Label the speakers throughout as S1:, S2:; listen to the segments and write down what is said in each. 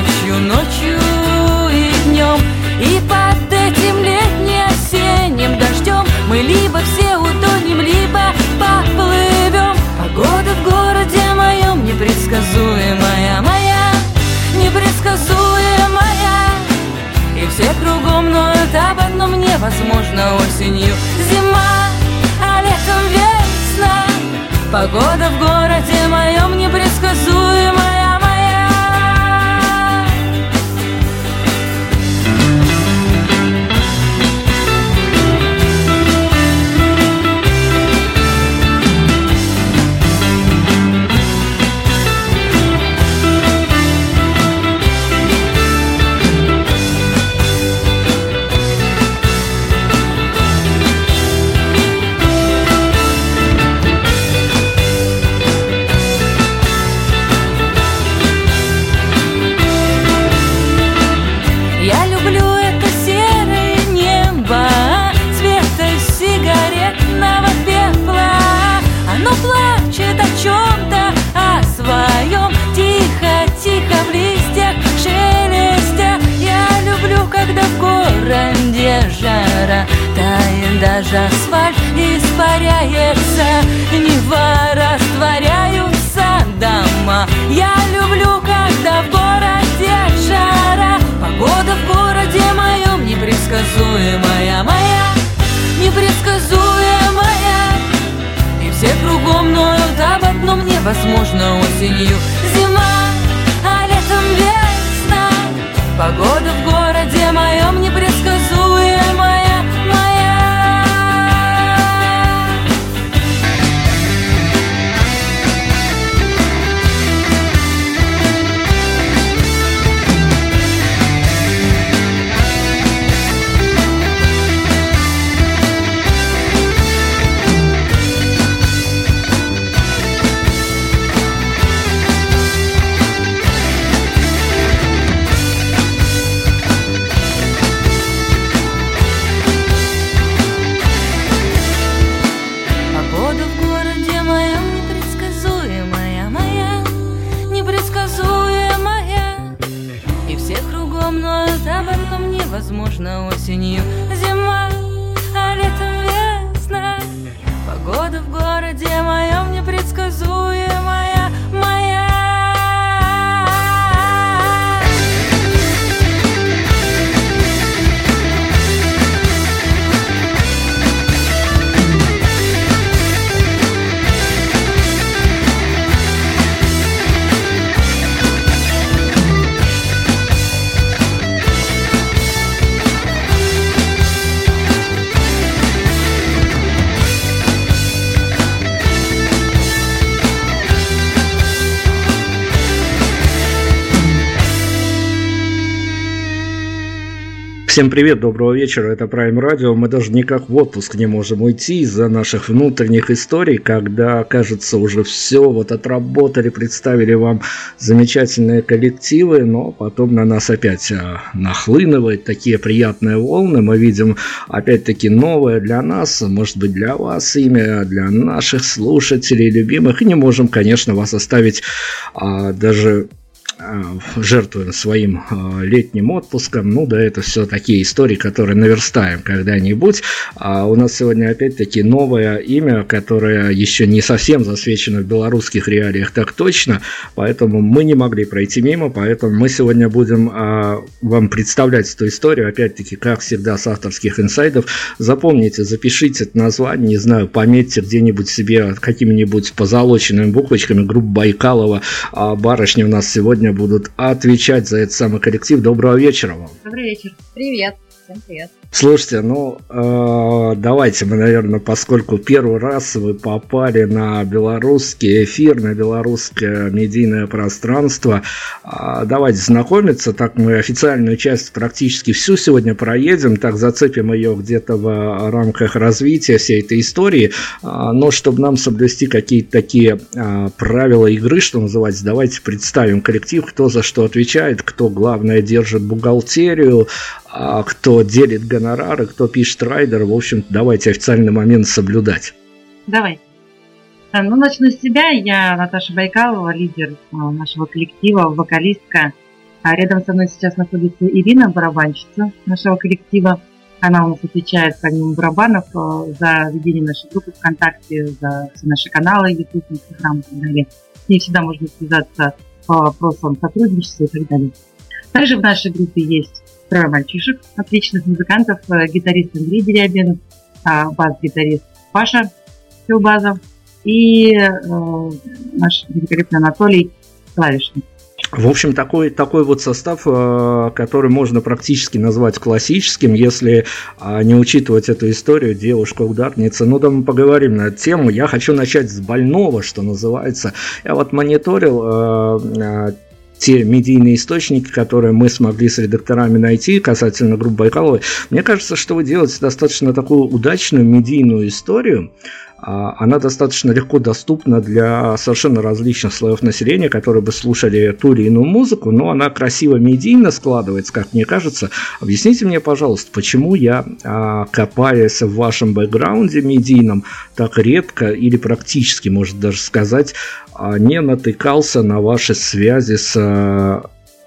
S1: Ночью, ночью и днем И под этим летне-осенним дождем Мы либо все утонем, либо поплывем Погода в городе моем непредсказуемая моя Непредсказуемая. И все кругом ноют об одном невозможно осенью. Зима, а летом весна. Погода в городе моем непредсказуемая даже асфальт испаряется Нева растворяются дома. Я люблю, когда в городе жара. Погода в городе моем непредсказуемая моя Непредсказуемая. И все кругом ноют об одном невозможно осенью. Зима, а летом весна. Погода в городе моем непредсказуемая
S2: Всем привет, доброго вечера, это Prime Radio. Мы даже никак в отпуск не можем уйти из-за наших внутренних историй, когда, кажется, уже все вот отработали, представили вам замечательные коллективы, но потом на нас опять а, нахлынывают такие приятные волны. Мы видим опять-таки новое для нас, может быть для вас имя, для наших слушателей любимых, и не можем, конечно, вас оставить а, даже жертвуем своим летним отпуском. Ну да, это все такие истории, которые наверстаем когда-нибудь. А у нас сегодня опять-таки новое имя, которое еще не совсем засвечено в белорусских реалиях так точно, поэтому мы не могли пройти мимо, поэтому мы сегодня будем вам представлять эту историю, опять-таки, как всегда, с авторских инсайдов. Запомните, запишите это название, не знаю, пометьте где-нибудь себе какими-нибудь позолоченными буквочками, группа Байкалова, а барышни у нас сегодня будут отвечать за этот самый коллектив. Доброго вечера вам.
S3: Добрый вечер. Привет. Всем привет.
S2: Слушайте, ну э, давайте мы, наверное, поскольку первый раз вы попали на белорусский эфир, на белорусское медийное пространство, э, давайте знакомиться. Так мы официальную часть практически всю сегодня проедем, так зацепим ее где-то в рамках развития всей этой истории. Э, но чтобы нам соблюсти какие-то такие э, правила игры, что называется, давайте представим коллектив, кто за что отвечает, кто главное держит бухгалтерию, а кто делит гонорары, кто пишет райдер. В общем, давайте официальный момент соблюдать.
S3: Давай. Э, ну, начну с себя. Я Наташа Байкалова, лидер э, нашего коллектива, вокалистка. А рядом со мной сейчас находится Ирина, барабанщица нашего коллектива. Она у нас отвечает, помимо барабанов, э, за ведение нашей группы ВКонтакте, за все наши каналы, YouTube, Instagram и так далее. И всегда можно связаться по вопросам сотрудничества и так далее. Также в нашей группе есть трое мальчишек, отличных музыкантов, э, гитарист Андрей Дерябин, а, бас-гитарист Паша Филбазов и э, наш великолепный Анатолий Клавишник.
S2: В общем, такой, такой вот состав, э, который можно практически назвать классическим, если а, не учитывать эту историю девушка-ударница. Ну да, мы поговорим на эту тему. Я хочу начать с больного, что называется. Я вот мониторил те медийные источники, которые мы смогли с редакторами найти касательно группы Байкаловой, мне кажется, что вы делаете достаточно такую удачную медийную историю, она достаточно легко доступна для совершенно различных слоев населения, которые бы слушали ту или иную музыку, но она красиво медийно складывается, как мне кажется. Объясните мне, пожалуйста, почему я, а, копаясь в вашем бэкграунде медийном, так редко или практически, может даже сказать, а, не натыкался на ваши связи с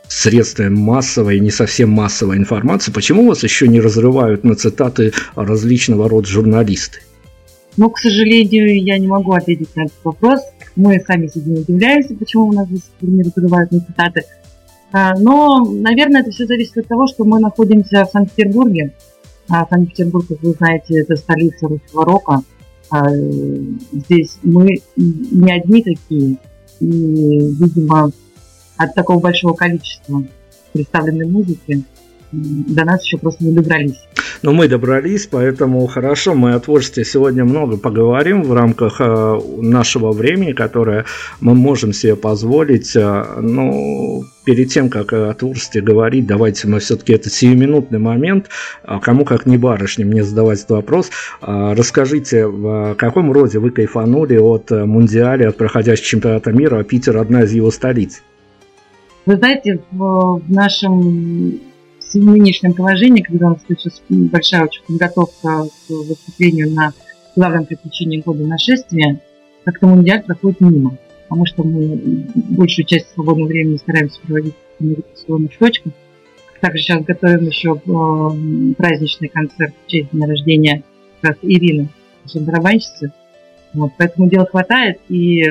S2: средствами массовой не совсем массовой информации, почему вас еще не разрывают на цитаты различного рода журналисты?
S3: Но, к сожалению, я не могу ответить на этот вопрос. Мы сами не удивляемся, почему у нас здесь не разрывают на цитаты. А, но, наверное, это все зависит от того, что мы находимся в Санкт-Петербурге. А Санкт-Петербург, как вы знаете, это столица русского рока. А, здесь мы не одни такие. И, видимо, от такого большого количества представленной музыки до нас еще просто не добрались.
S2: Но мы добрались, поэтому хорошо, мы о творчестве сегодня много поговорим в рамках э, нашего времени, которое мы можем себе позволить. Э, ну, перед тем, как о творчестве говорить, давайте мы все-таки это сиюминутный момент. А кому как не барышне мне задавать этот вопрос. А, расскажите, в каком роде вы кайфанули от Мундиаля, от проходящего чемпионата мира, а Питер одна из его столиц?
S3: Вы знаете, в нашем в нынешнем положении, когда у нас сейчас большая очень подготовка к выступлению на главном приключении года нашествия, как-то мундиаль проходит мимо. Потому что мы большую часть свободного времени стараемся проводить в репетиционных точках. Также сейчас готовим еще э, праздничный концерт в честь дня рождения как раз Ирины, нашей барабанщицы. Вот, поэтому дела хватает, и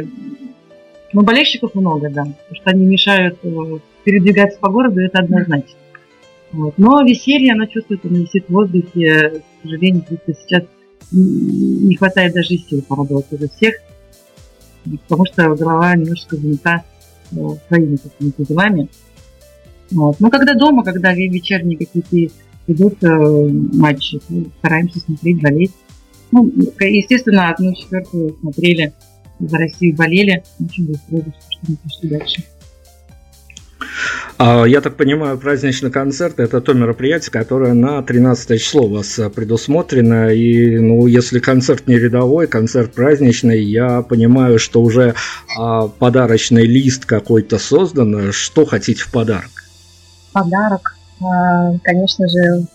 S3: ну, болельщиков много, да, потому что они мешают э, передвигаться по городу, это однозначно. Вот. Но веселье, оно чувствует, оно висит в воздухе. К сожалению, просто сейчас не хватает даже сил порадоваться за всех, потому что голова немножко занята э, своими какими-то делами. Вот. Но когда дома, когда вечерние какие-то идут э, матчи, стараемся смотреть, болеть. Ну, естественно, одну четвертую смотрели, за Россию болели. Очень быстро, что мы пошли дальше.
S2: А, я так понимаю, праздничный концерт – это то мероприятие, которое на 13 число у вас а, предусмотрено. И, ну, если концерт не рядовой, концерт праздничный, я понимаю, что уже а, подарочный лист какой-то создан. Что хотите в подарок?
S4: Подарок, а, конечно же,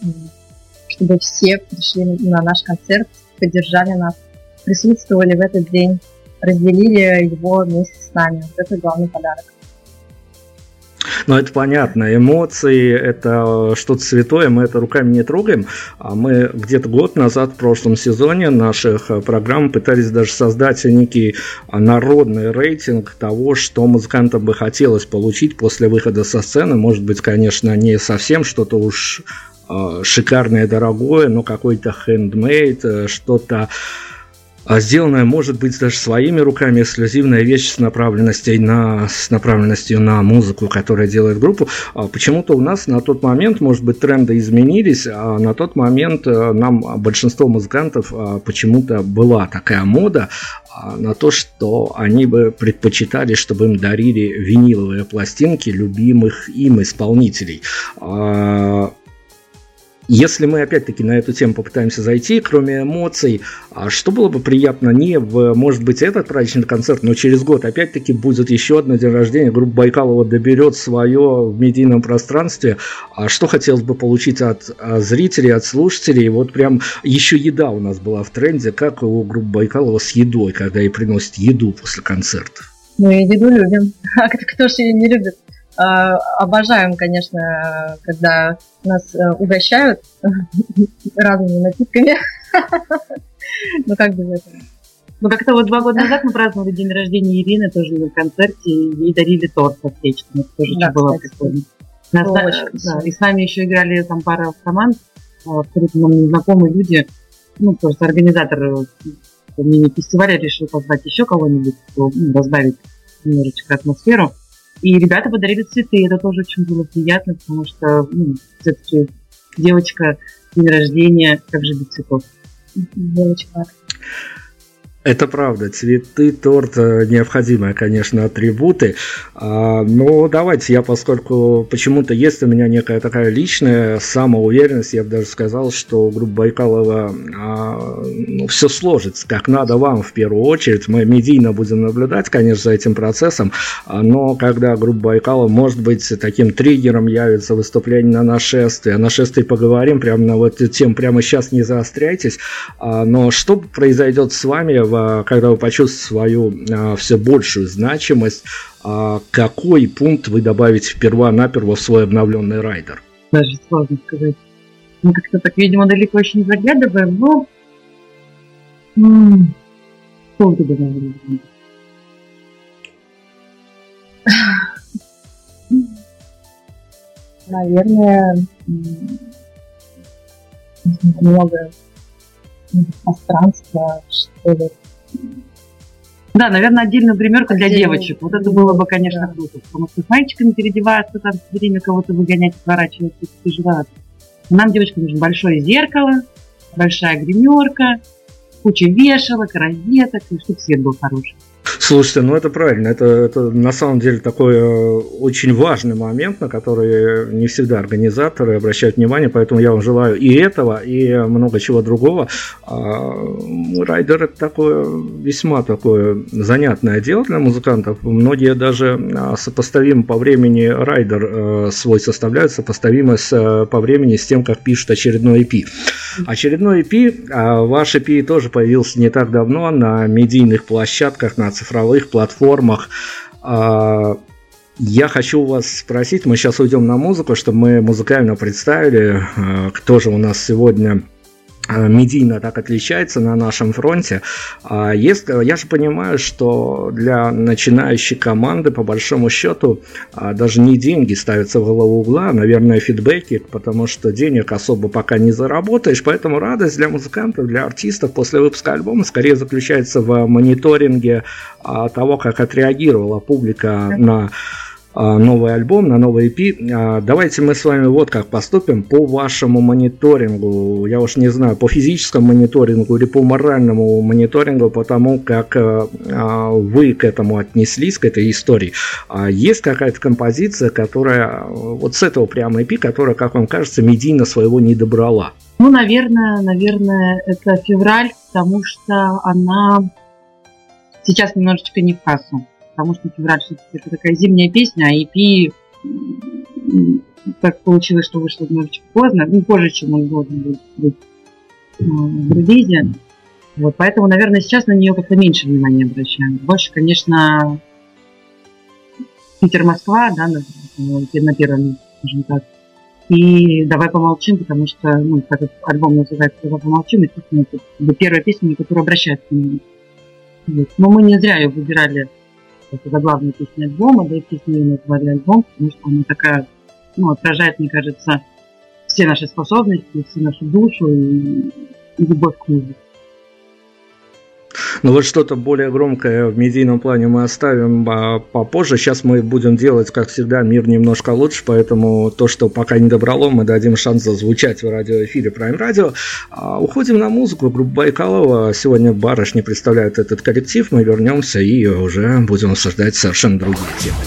S4: чтобы все пришли на наш концерт, поддержали нас, присутствовали в этот день, разделили его вместе с нами. Вот это главный подарок.
S2: Ну, это понятно. Эмоции – это что-то святое, мы это руками не трогаем. А мы где-то год назад, в прошлом сезоне наших э, программ пытались даже создать некий народный рейтинг того, что музыкантам бы хотелось получить после выхода со сцены. Может быть, конечно, не совсем что-то уж э, шикарное, дорогое, но какой-то хендмейд, э, что-то а сделанная может быть даже своими руками, эксклюзивная вещь с направленностью на, с направленностью на музыку, которая делает группу. А почему-то у нас на тот момент, может быть, тренды изменились, а на тот момент э, нам большинство музыкантов а, почему-то была такая мода а, на то, что они бы предпочитали, чтобы им дарили виниловые пластинки любимых им исполнителей. Если мы опять-таки на эту тему попытаемся зайти, кроме эмоций, а что было бы приятно не в, может быть, этот праздничный концерт, но через год опять-таки будет еще одно день рождения, группа Байкалова доберет свое в медийном пространстве, а что хотелось бы получить от а, зрителей, от слушателей, вот прям еще еда у нас была в тренде, как у группы Байкалова с едой, когда ей приносят еду после концертов.
S4: Мы еду любим. А кто же ее не любит? Э, обожаем, конечно, когда нас э, угощают разными напитками. Ну как без этого?
S3: Ну, как-то вот два года назад мы праздновали день рождения Ирины, тоже на концерте, и дарили торт со свечками. Это тоже да, было прикольно. Нас, да, и с нами еще играли там пара команд, а, абсолютно нам незнакомые люди. Ну, просто организатор э, мини-фестиваля решил позвать еще кого-нибудь, ну, разбавить немножечко атмосферу. И ребята подарили цветы, это тоже очень было приятно, потому что ну, все-таки девочка, день рождения, как же без цветов.
S4: Девочка.
S2: Это правда, цветы, торт э, необходимые, конечно, атрибуты. А, но давайте я, поскольку почему-то есть у меня некая такая личная самоуверенность, я бы даже сказал, что группа Байкалова а, ну, все сложится, как надо вам в первую очередь. Мы медийно будем наблюдать, конечно, за этим процессом, а, но когда группа Байкалова, может быть, таким триггером явится выступление на нашествие, о нашествии поговорим, прямо на вот тему, прямо сейчас не заостряйтесь, но что произойдет с вами в когда вы почувствуете свою а, все большую значимость, а, какой пункт вы добавите вперва-наперво в свой обновленный райдер?
S3: Даже сложно сказать. Мы как-то так, видимо, далеко еще не заглядываем, но... Что вы добавили?
S4: Наверное, много пространства, что ли,
S3: да, наверное, отдельную примерку для девочек. Вот это было бы, конечно, круто. Потому что с мальчиками переодеваться, там все время кого-то выгонять, отворачиваться, это тяжеловато. Нам, девочкам, нужно большое зеркало, большая гримерка, куча вешалок, розеток, и чтобы свет был хороший.
S2: Слушайте, ну это правильно, это, это на самом деле такой э, очень важный момент, на который не всегда организаторы обращают внимание, поэтому я вам желаю и этого, и много чего другого. А, райдер это такое весьма такое занятное дело для музыкантов. Многие даже а, сопоставим по времени райдер э, свой составляют, сопоставимы с, э, по времени с тем, как пишут очередной EP. Очередной EP, а ваш EP тоже появился не так давно на медийных площадках, на цифровых платформах. А, я хочу вас спросить, мы сейчас уйдем на музыку, чтобы мы музыкально представили, а, кто же у нас сегодня медийно так отличается на нашем фронте. А если, я же понимаю, что для начинающей команды, по большому счету, а, даже не деньги ставятся в голову угла, а, наверное, фидбэки, потому что денег особо пока не заработаешь, поэтому радость для музыкантов, для артистов после выпуска альбома скорее заключается в мониторинге того, как отреагировала публика на а, новый альбом, на новый EP. А, давайте мы с вами вот как поступим по вашему мониторингу. Я уж не знаю, по физическому мониторингу или по моральному мониторингу, по тому, как а, вы к этому отнеслись, к этой истории. Есть какая-то композиция, которая вот с этого прямо EP, которая, как вам кажется, медийно своего не добрала?
S3: Ну, наверное, наверное, это февраль, потому что она сейчас немножечко не в кассу потому что февраль все-таки это такая зимняя песня, а EP так получилось, что вышло немножечко поздно, ну, позже, чем он должен был быть в релизе. Вот, поэтому, наверное, сейчас на нее как-то меньше внимания обращаем. Больше, конечно, Питер-Москва, да, например на первом, скажем так. И «Давай помолчим», потому что, ну, как этот альбом называется «Давай помолчим», естественно, это первая песня, на которую обращаются к нему. Вот. Но мы не зря ее выбирали это заглавная песня альбома, да и песню ее назвали альбом, потому что она такая, ну, отражает, мне кажется, все наши способности, всю нашу душу и, и любовь к музыке.
S1: Ну вот что-то более громкое в медийном плане мы оставим а, попозже. Сейчас мы будем делать, как всегда, мир немножко лучше, поэтому то, что пока не добрало, мы дадим шанс зазвучать в радиоэфире Prime Radio. А, уходим на музыку. Группа Байкалова. Сегодня барышни представляют этот коллектив. Мы вернемся и уже будем обсуждать совершенно другие темы.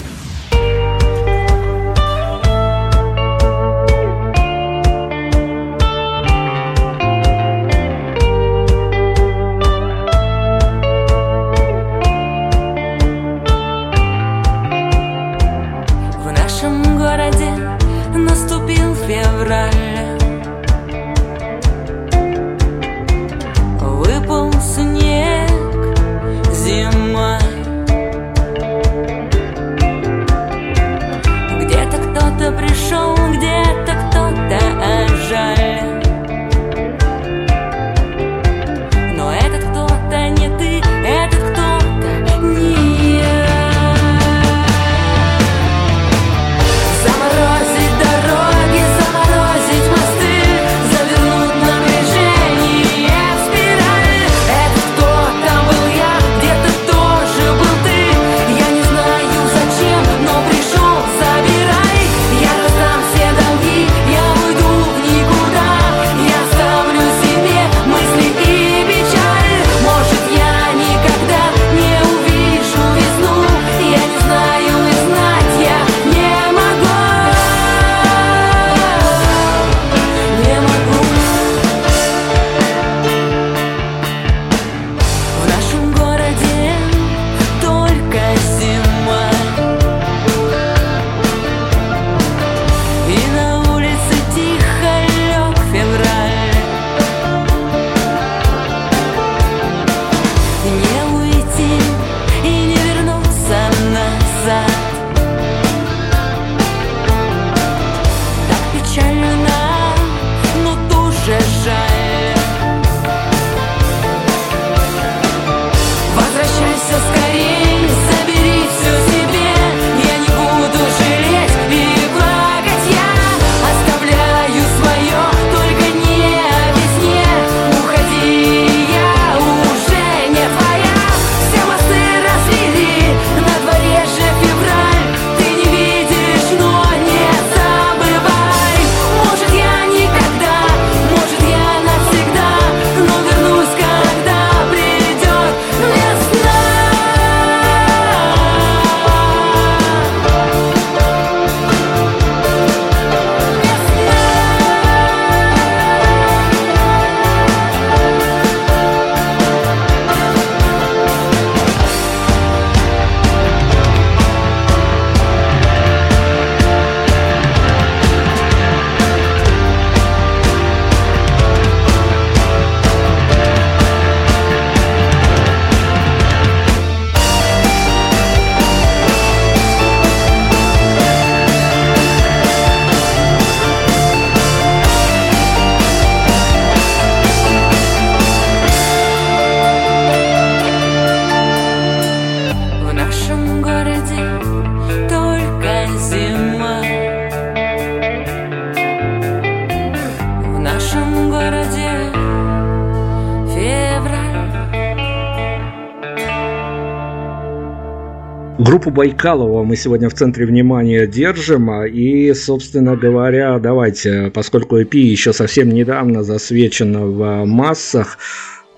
S1: Группу Байкалова мы сегодня в центре внимания держим. А, и, собственно говоря, давайте, поскольку EP еще совсем недавно засвечено в массах,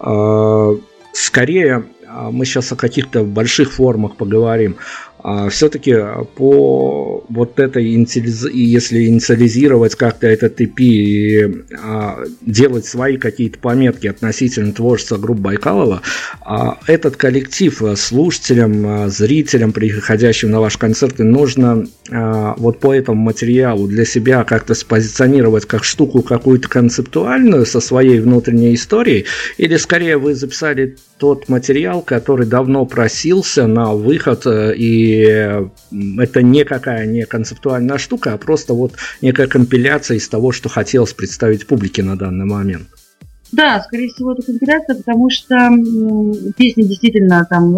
S1: а, скорее а, мы сейчас о каких-то больших формах поговорим. А все-таки по вот этой, если инициализировать как-то этот EP и а, делать свои какие-то пометки относительно творчества группы Байкалова, а, этот коллектив слушателям, зрителям, приходящим на ваш концерт, нужно вот по этому материалу для себя как-то спозиционировать как штуку какую-то концептуальную со своей внутренней историей, или скорее вы записали тот материал, который давно просился на выход и
S2: все-таки это никакая не концептуальная штука, а просто вот некая компиляция из того, что хотелось представить публике на данный момент.
S3: Да, скорее всего, это компиляция, потому что песни действительно там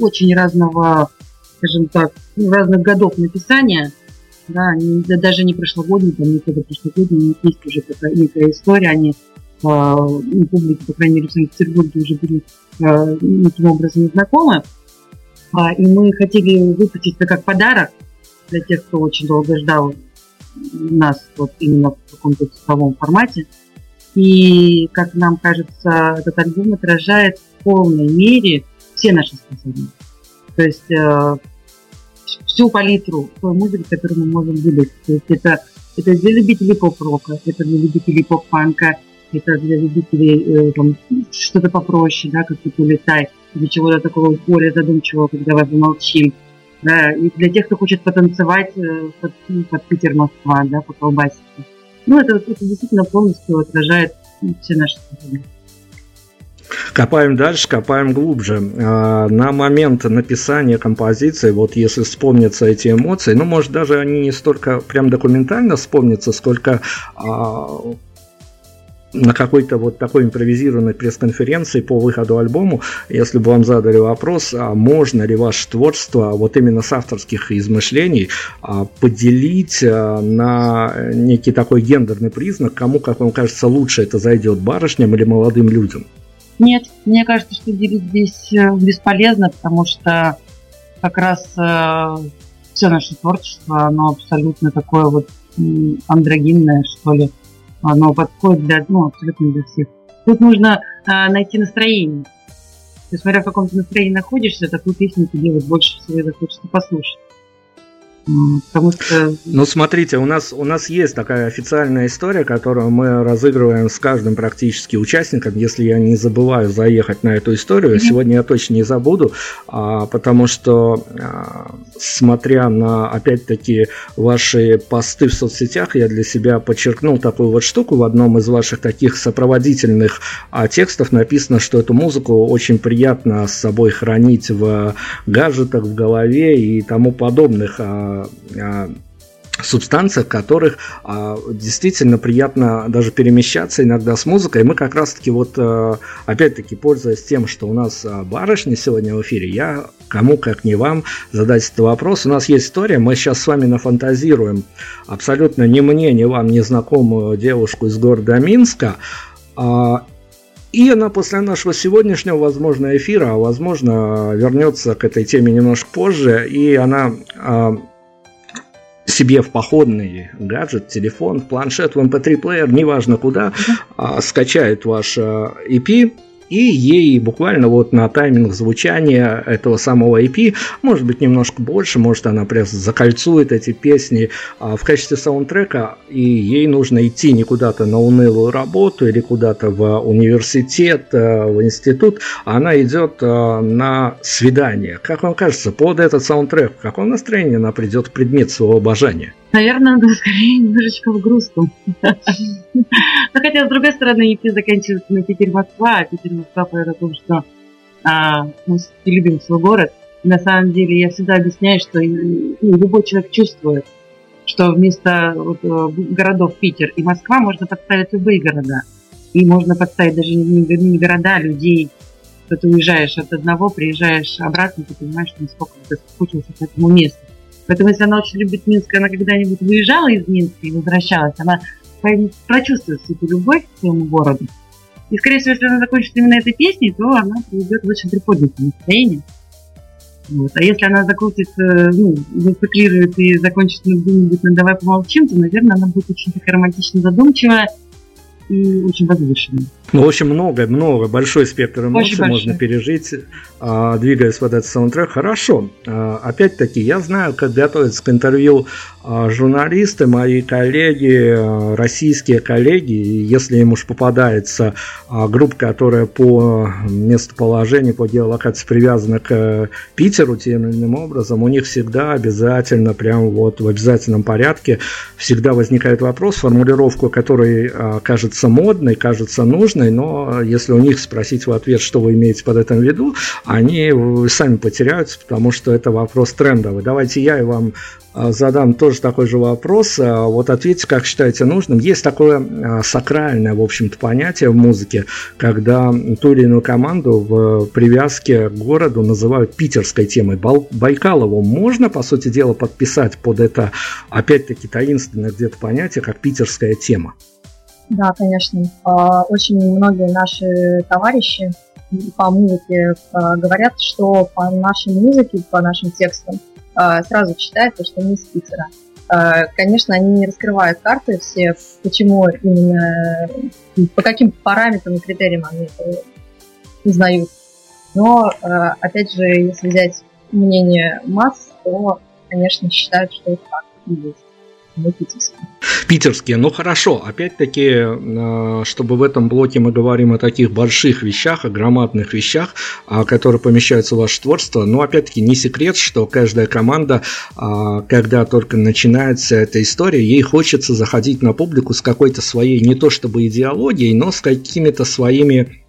S3: очень разного, скажем так, ну, разных годов написания. Да, они, даже не прошлогодние, там не только прошлогодние, у есть уже такая некая история, они а, ну, публике, по крайней мере, в Санкт-Петербурге уже были а, таким образом знакомы. А, и мы хотели выпустить это как подарок для тех, кто очень долго ждал нас вот именно в каком-то цифровом формате. И, как нам кажется, этот альбом отражает в полной мере все наши способности. То есть э, всю палитру той музыки, которую мы можем выдать. То есть это, это для любителей поп-рока, это для любителей поп-фанка, это для любителей э, что-то попроще, да, как то «Улетай», или чего-то такого более задумчивого, когда мы помолчим. Да, и для тех, кто хочет потанцевать э, под, ну, под Питер-Москва, да, по колбасике. Ну, это, это действительно полностью отражает все наши способности.
S2: Копаем дальше, копаем глубже. А, на момент написания композиции, вот если вспомнятся эти эмоции, ну, может, даже они не столько прям документально вспомнятся, сколько а, на какой-то вот такой импровизированной пресс-конференции по выходу альбому, если бы вам задали вопрос, а можно ли ваше творчество вот именно с авторских измышлений а, поделить а, на некий такой гендерный признак, кому, как вам кажется, лучше это зайдет, барышням или молодым людям?
S3: Нет, мне кажется, что делить здесь э, бесполезно, потому что как раз э, все наше творчество, оно абсолютно такое вот андрогинное, что ли оно подходит для, ну, абсолютно для всех. Тут нужно а, найти настроение. То есть, смотря в каком то настроении находишься, такую песню тебе вот больше всего захочется послушать.
S2: Потому что... Ну, смотрите, у нас, у нас есть такая официальная история, которую мы разыгрываем с каждым практически участником, если я не забываю заехать на эту историю. Mm-hmm. Сегодня я точно не забуду, а, потому что, а, смотря на, опять-таки, ваши посты в соцсетях, я для себя подчеркнул такую вот штуку. В одном из ваших таких сопроводительных а, текстов написано, что эту музыку очень приятно с собой хранить в гаджетах, в голове и тому подобных. А, субстанциях, которых а, действительно приятно даже перемещаться иногда с музыкой. И мы как раз-таки вот, а, опять-таки, пользуясь тем, что у нас барышни сегодня в эфире, я кому, как не вам, задать этот вопрос. У нас есть история, мы сейчас с вами нафантазируем абсолютно ни мне, ни вам незнакомую девушку из города Минска, а, и она после нашего сегодняшнего, возможно, эфира, а возможно, вернется к этой теме немножко позже, и она а, себе в походный гаджет, телефон, планшет, в MP3-плеер, неважно куда, а, скачает ваш EP, и ей буквально вот на тайминг звучания этого самого EP, может быть немножко больше, может она прям закольцует эти песни а, в качестве саундтрека, и ей нужно идти не куда-то на унылую работу или куда-то в университет, а, в институт, а она идет а, на свидание. Как вам кажется, под этот саундтрек, в каком настроении она придет к предмету своего обожания?
S3: Наверное, надо скорее немножечко в грустном. Но хотя, с другой стороны, EP заканчивается на Питер-Москва, а Питер-Москва поет о том, что а, мы любим свой город. На самом деле я всегда объясняю, что ну, любой человек чувствует, что вместо вот, э, городов Питер и Москва можно подставить любые города. И можно подставить даже не, не города, а людей. Что ты уезжаешь от одного, приезжаешь обратно, ты понимаешь, насколько ты соскучился к этому месту. Поэтому, если она очень любит Минск, она когда-нибудь выезжала из Минска и возвращалась, она прочувствует всю эту любовь к своему городу. И, скорее всего, если она закончит именно этой песней, то она приведет в очень приподнятое настроение. Вот. А если она закрутит, э, ну, зациклирует и закончит где-нибудь на «давай помолчим», то, наверное, она будет очень такая романтично задумчивая и очень возвышенная.
S2: Ну, в общем, много, много, большой спектр эмоций можно пережить, а, двигаясь под этот саундтрек. Хорошо. А, опять-таки, я знаю, как готовиться к интервью а, журналисты, мои коллеги, российские коллеги, если им уж попадается группа, которая по местоположению, по геолокации привязана к Питеру тем или иным образом, у них всегда обязательно, прям вот в обязательном порядке, всегда возникает вопрос, формулировку, который кажется модной, кажется нужной, сложной, но если у них спросить в ответ, что вы имеете под этим в виду, они сами потеряются, потому что это вопрос трендовый. Давайте я и вам а, задам тоже такой же вопрос. А, вот ответьте, как считаете нужным. Есть такое сакральное, в общем-то, понятие в музыке, когда ту или иную команду в привязке к городу называют питерской темой. Байкалову можно, по сути дела, подписать под это, опять-таки, таинственное где-то понятие, как питерская тема?
S4: Да, конечно. Очень многие наши товарищи по музыке говорят, что по нашей музыке, по нашим текстам а, сразу читается, что мы из Питера. А, конечно, они не раскрывают карты все, почему именно, по каким параметрам и критериям они это узнают. Но, а, опять же, если взять мнение масс, то, конечно, считают, что это так и есть мы питерские.
S2: Питерские, ну хорошо, опять-таки, э, чтобы в этом блоке мы говорим о таких больших вещах, о громадных вещах, а, которые помещаются в ваше творчество, но опять-таки не секрет, что каждая команда, а, когда только начинается эта история, ей хочется заходить на публику с какой-то своей, не то чтобы идеологией, но с какими-то своими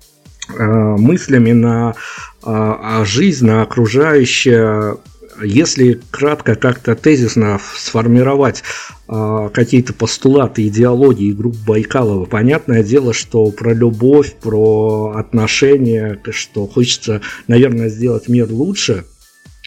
S2: э, мыслями на а, жизнь, на окружающее если кратко как-то тезисно сформировать э, какие-то постулаты идеологии групп Байкалова, понятное дело, что про любовь, про отношения, что хочется, наверное, сделать мир лучше,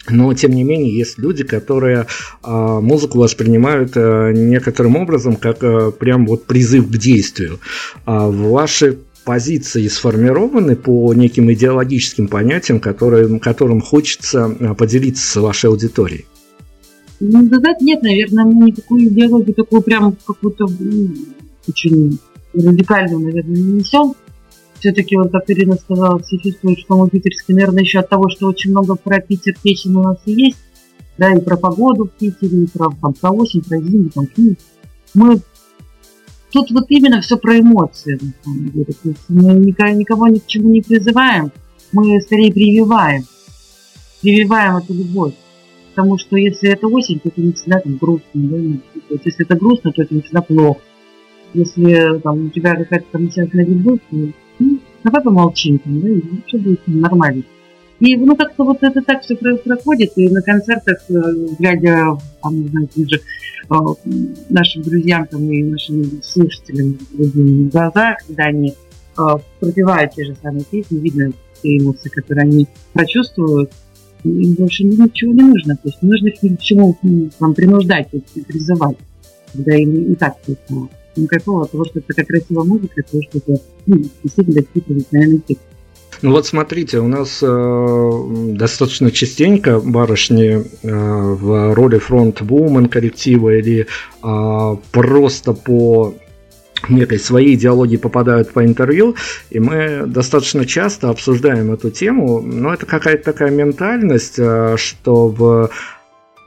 S2: но, тем не менее, есть люди, которые э, музыку воспринимают э, некоторым образом как э, прям вот призыв к действию. А ваши позиции сформированы по неким идеологическим понятиям, которые, которым хочется э, поделиться с вашей аудиторией?
S3: Ну, сказать нет, наверное, мы никакую идеологию такую прям какую-то очень радикальную, наверное, не несем. Все-таки, вот как Ирина сказала, все чувствуют, что мы питерские, наверное, еще от того, что очень много про Питер песен у нас и есть, да, и про погоду в Питере, и про, там, про осень, про зиму, там, мы тут вот именно все про эмоции, на самом деле. То есть мы никого ни к чему не призываем, мы скорее прививаем. Прививаем эту любовь. Потому что если это осень, то это не всегда там грустно. Да? Ну, то есть, если это грустно, то это не всегда плохо. Если там, у тебя какая-то там начинает любовь, то ну, давай помолчим, там, да, и все будет нормально. И ну как-то вот это так все проходит, и на концертах, э, глядя, там, не знаю, же, э, нашим друзьям там, и нашим слушателям в глаза, когда они э, пропевают те же самые песни, видно те эмоции, которые они прочувствуют, им больше ничего не нужно. То есть не нужно их ни к чему там, принуждать и призывать, когда им и так все Никакого того, что это такая красивая музыка, того, что это ну, действительно какие-то национальные тексты.
S2: Ну вот смотрите, у нас э, достаточно частенько барышни э, в роли фронт-вумен коллектива или э, просто по некой своей идеологии попадают по интервью, и мы достаточно часто обсуждаем эту тему, но это какая-то такая ментальность, э, что в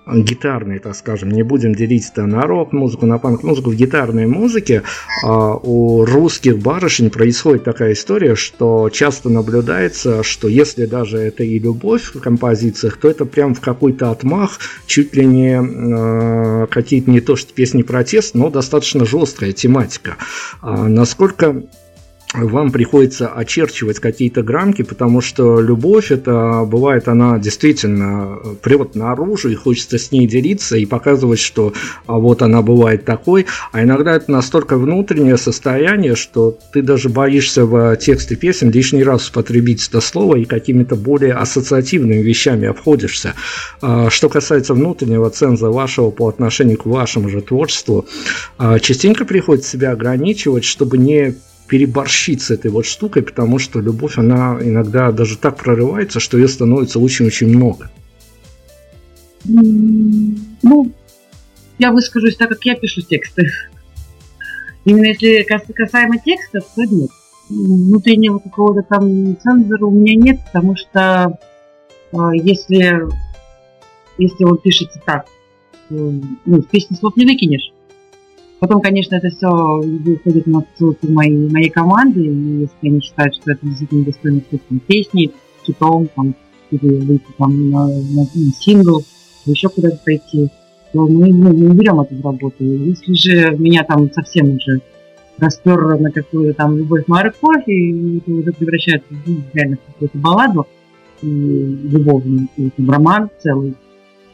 S2: гитарной, так скажем, не будем делить это на рок-музыку, на панк-музыку, в гитарной музыке а, у русских барышень происходит такая история, что часто наблюдается, что если даже это и любовь в композициях, то это прям в какой-то отмах, чуть ли не а, какие-то не то что песни протест, но достаточно жесткая тематика. А, насколько вам приходится очерчивать какие-то грамки, потому что любовь, это бывает, она действительно прет наружу, и хочется с ней делиться и показывать, что а, вот она бывает такой, а иногда это настолько внутреннее состояние, что ты даже боишься в тексте песен лишний раз употребить это слово и какими-то более ассоциативными вещами обходишься. А, что касается внутреннего ценза вашего по отношению к вашему же творчеству, а, частенько приходится себя ограничивать, чтобы не переборщить с этой вот штукой, потому что любовь, она иногда даже так прорывается, что ее становится очень-очень много.
S3: Ну, я выскажусь так, как я пишу тексты. Именно если касаемо текстов, то нет. Внутреннего какого-то там цензора у меня нет, потому что э, если, если он пишется так, ну, в песне слов не выкинешь. Потом, конечно, это все выходит на ссылки моей, моей команды, и если они считают, что это действительно достойно там, песни, хитом, там, или выйти там на, на, на сингл, еще куда-то пойти, то мы, ну, не берем эту в работу. Если же меня там совсем уже распер на какую-то там любовь морковь, и это уже превращается ну, реально в какую-то балладу, и любовный, и там, роман целый,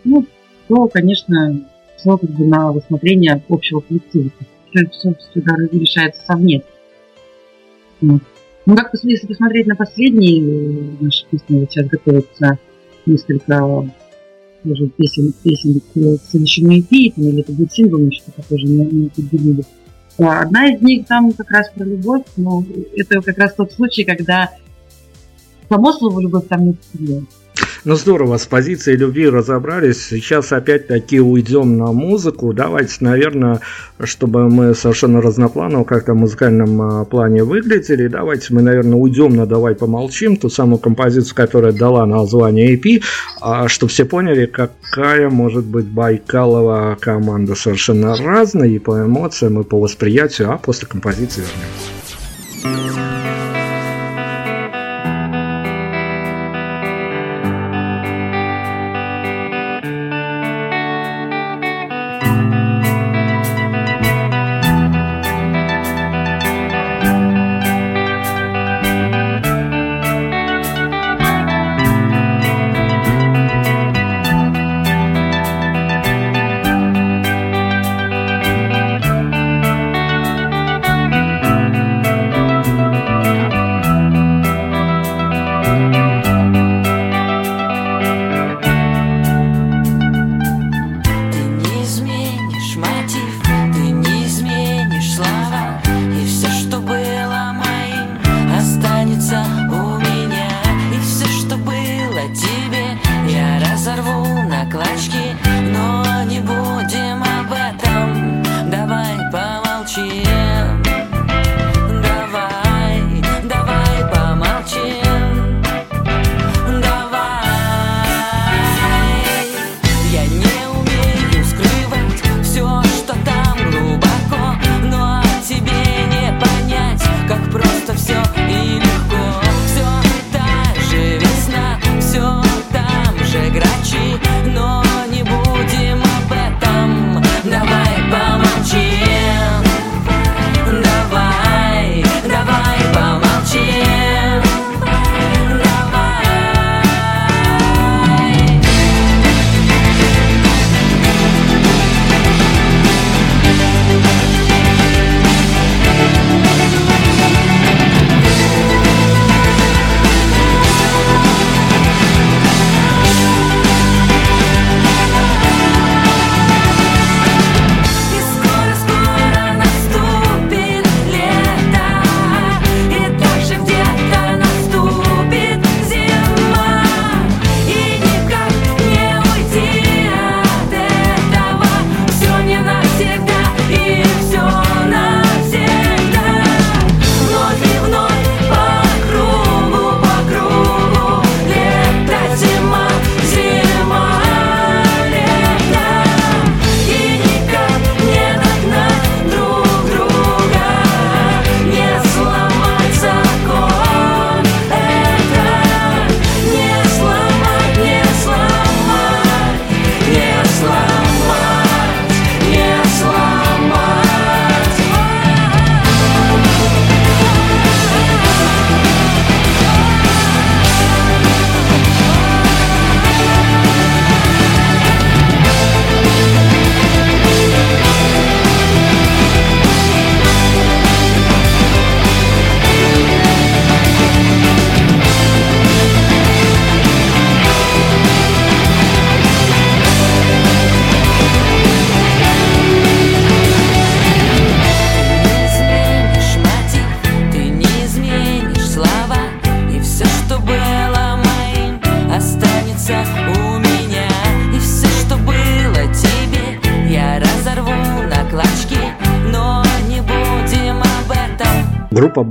S3: ну, то, конечно, все бы на рассмотрение общего коллектива. Все, все всегда решается совместно. Вот. Ну, как если посмотреть на последние э, наши песни, вот сейчас готовятся несколько тоже песен, песен к следующему EP, там, или это будет сингл, что-то тоже не, определили. Одна из них там как раз про любовь, но это как раз тот случай, когда само слово любовь там не встречается.
S1: Ну здорово, с позицией любви разобрались. Сейчас опять-таки уйдем на музыку. Давайте, наверное, чтобы мы совершенно разнопланово как-то в музыкальном а, плане выглядели, давайте мы, наверное, уйдем на «Давай помолчим», ту самую композицию, которая дала название EP, а, чтобы все поняли, какая может быть Байкалова команда совершенно разная и по эмоциям, и по восприятию, а после композиции вернемся.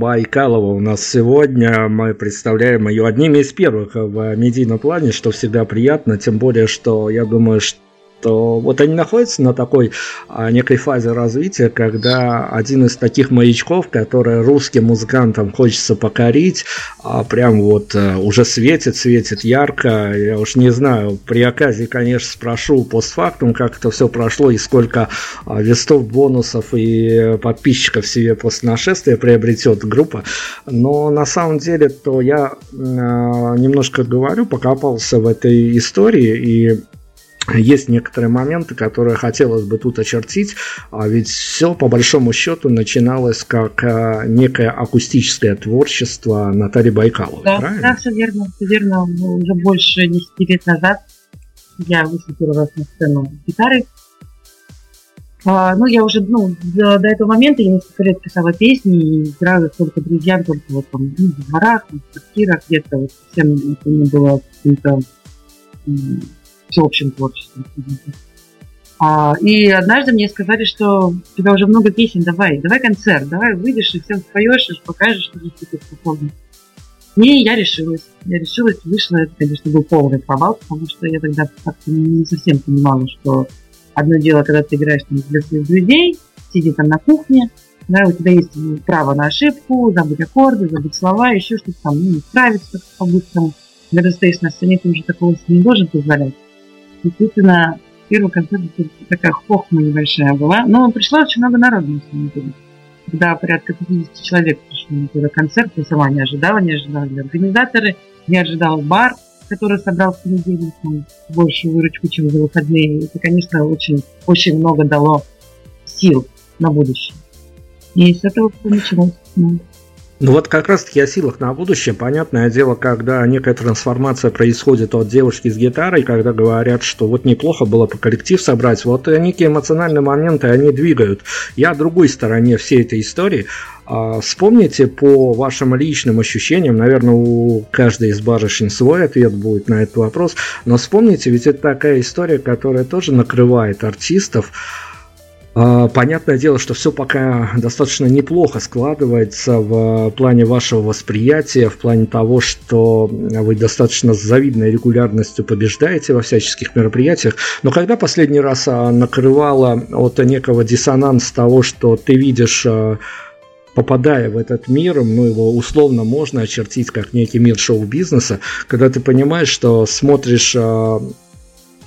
S1: Байкалова у нас сегодня. Мы представляем ее одними из первых в медийном плане, что всегда приятно. Тем более, что я думаю, что
S2: то вот они находятся на такой а, некой фазе развития, когда один из таких маячков, который русским музыкантам хочется покорить, а, прям вот а, уже светит, светит ярко. Я уж не знаю, при оказии, конечно, спрошу постфактум, как это все прошло и сколько а, вестов, бонусов и подписчиков себе после нашествия приобретет группа. Но на самом деле, то я а, немножко говорю, покопался в этой истории и есть некоторые моменты, которые хотелось бы тут очертить, а ведь все по большому счету начиналось как а, некое акустическое творчество Натальи Байкаловой,
S3: да,
S2: правильно?
S3: Да, все верно, все верно. Уже больше 10 лет назад я вышла первый раз на сцену с гитарой. А, ну, я уже, ну, до, до этого момента я несколько лет писала песни и играла только друзьям, только вот там, ну, в дворах, в квартирах где-то, вот совсем это не было каким-то всеобщим творчеством. А, и однажды мне сказали, что у тебя уже много песен, давай, давай концерт, давай выйдешь и всем споешь, и покажешь, что ты способна. И я решилась. Я решилась, вышла. Это, конечно, был полный провал, потому что я тогда как-то не совсем понимала, что одно дело, когда ты играешь там, для своих друзей, сидя там на кухне, да, у тебя есть право на ошибку, забыть аккорды, забыть слова, еще что-то там, ну, справиться по-быстрому. Когда ты стоишь на сцене, ты уже такого не должен позволять. Действительно, первый концерт такая хохма небольшая была, но пришло очень много народу на самом деле. Когда порядка 50 человек пришли на первый концерт, я сама не ожидала, не ожидали организаторы, не ожидал бар, который собрал в понедельник там, большую выручку, чем за выходные. Это, конечно, очень, очень много дало сил на будущее. И с этого все началось.
S2: Ну вот как раз-таки о силах на будущее. Понятное дело, когда некая трансформация происходит от девушки с гитарой, когда говорят, что вот неплохо было по коллектив собрать, вот некие эмоциональные моменты, они двигают. Я другой стороне всей этой истории. А, вспомните по вашим личным ощущениям, наверное, у каждой из барышень свой ответ будет на этот вопрос, но вспомните, ведь это такая история, которая тоже накрывает артистов, понятное дело, что все пока достаточно неплохо складывается в плане вашего восприятия, в плане того, что вы достаточно с завидной регулярностью побеждаете во всяческих мероприятиях. Но когда последний раз а, накрывало от некого диссонанса того, что ты видишь а, попадая в этот мир, ну его условно можно очертить как некий мир шоу-бизнеса, когда ты понимаешь, что смотришь Э,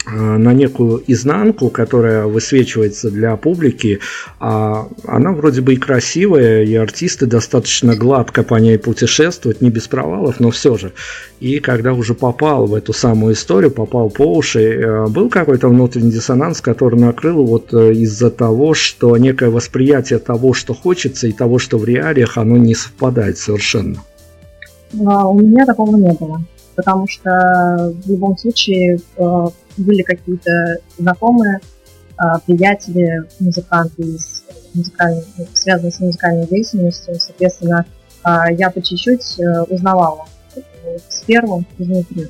S2: на некую изнанку, которая высвечивается для публики, а она вроде бы и красивая, и артисты достаточно гладко по ней путешествуют, не без провалов, но все же. И когда уже попал в эту самую историю, попал по уши, э, был какой-то внутренний диссонанс, который накрыл вот э, из-за того, что некое восприятие того, что хочется, и того, что в реалиях, оно не совпадает совершенно.
S4: А, у меня такого не было потому что в любом случае э, были какие-то знакомые, э, приятели, музыканты, из связанные с музыкальной деятельностью. Соответственно, э, я по чуть-чуть узнавала сферу изнутри.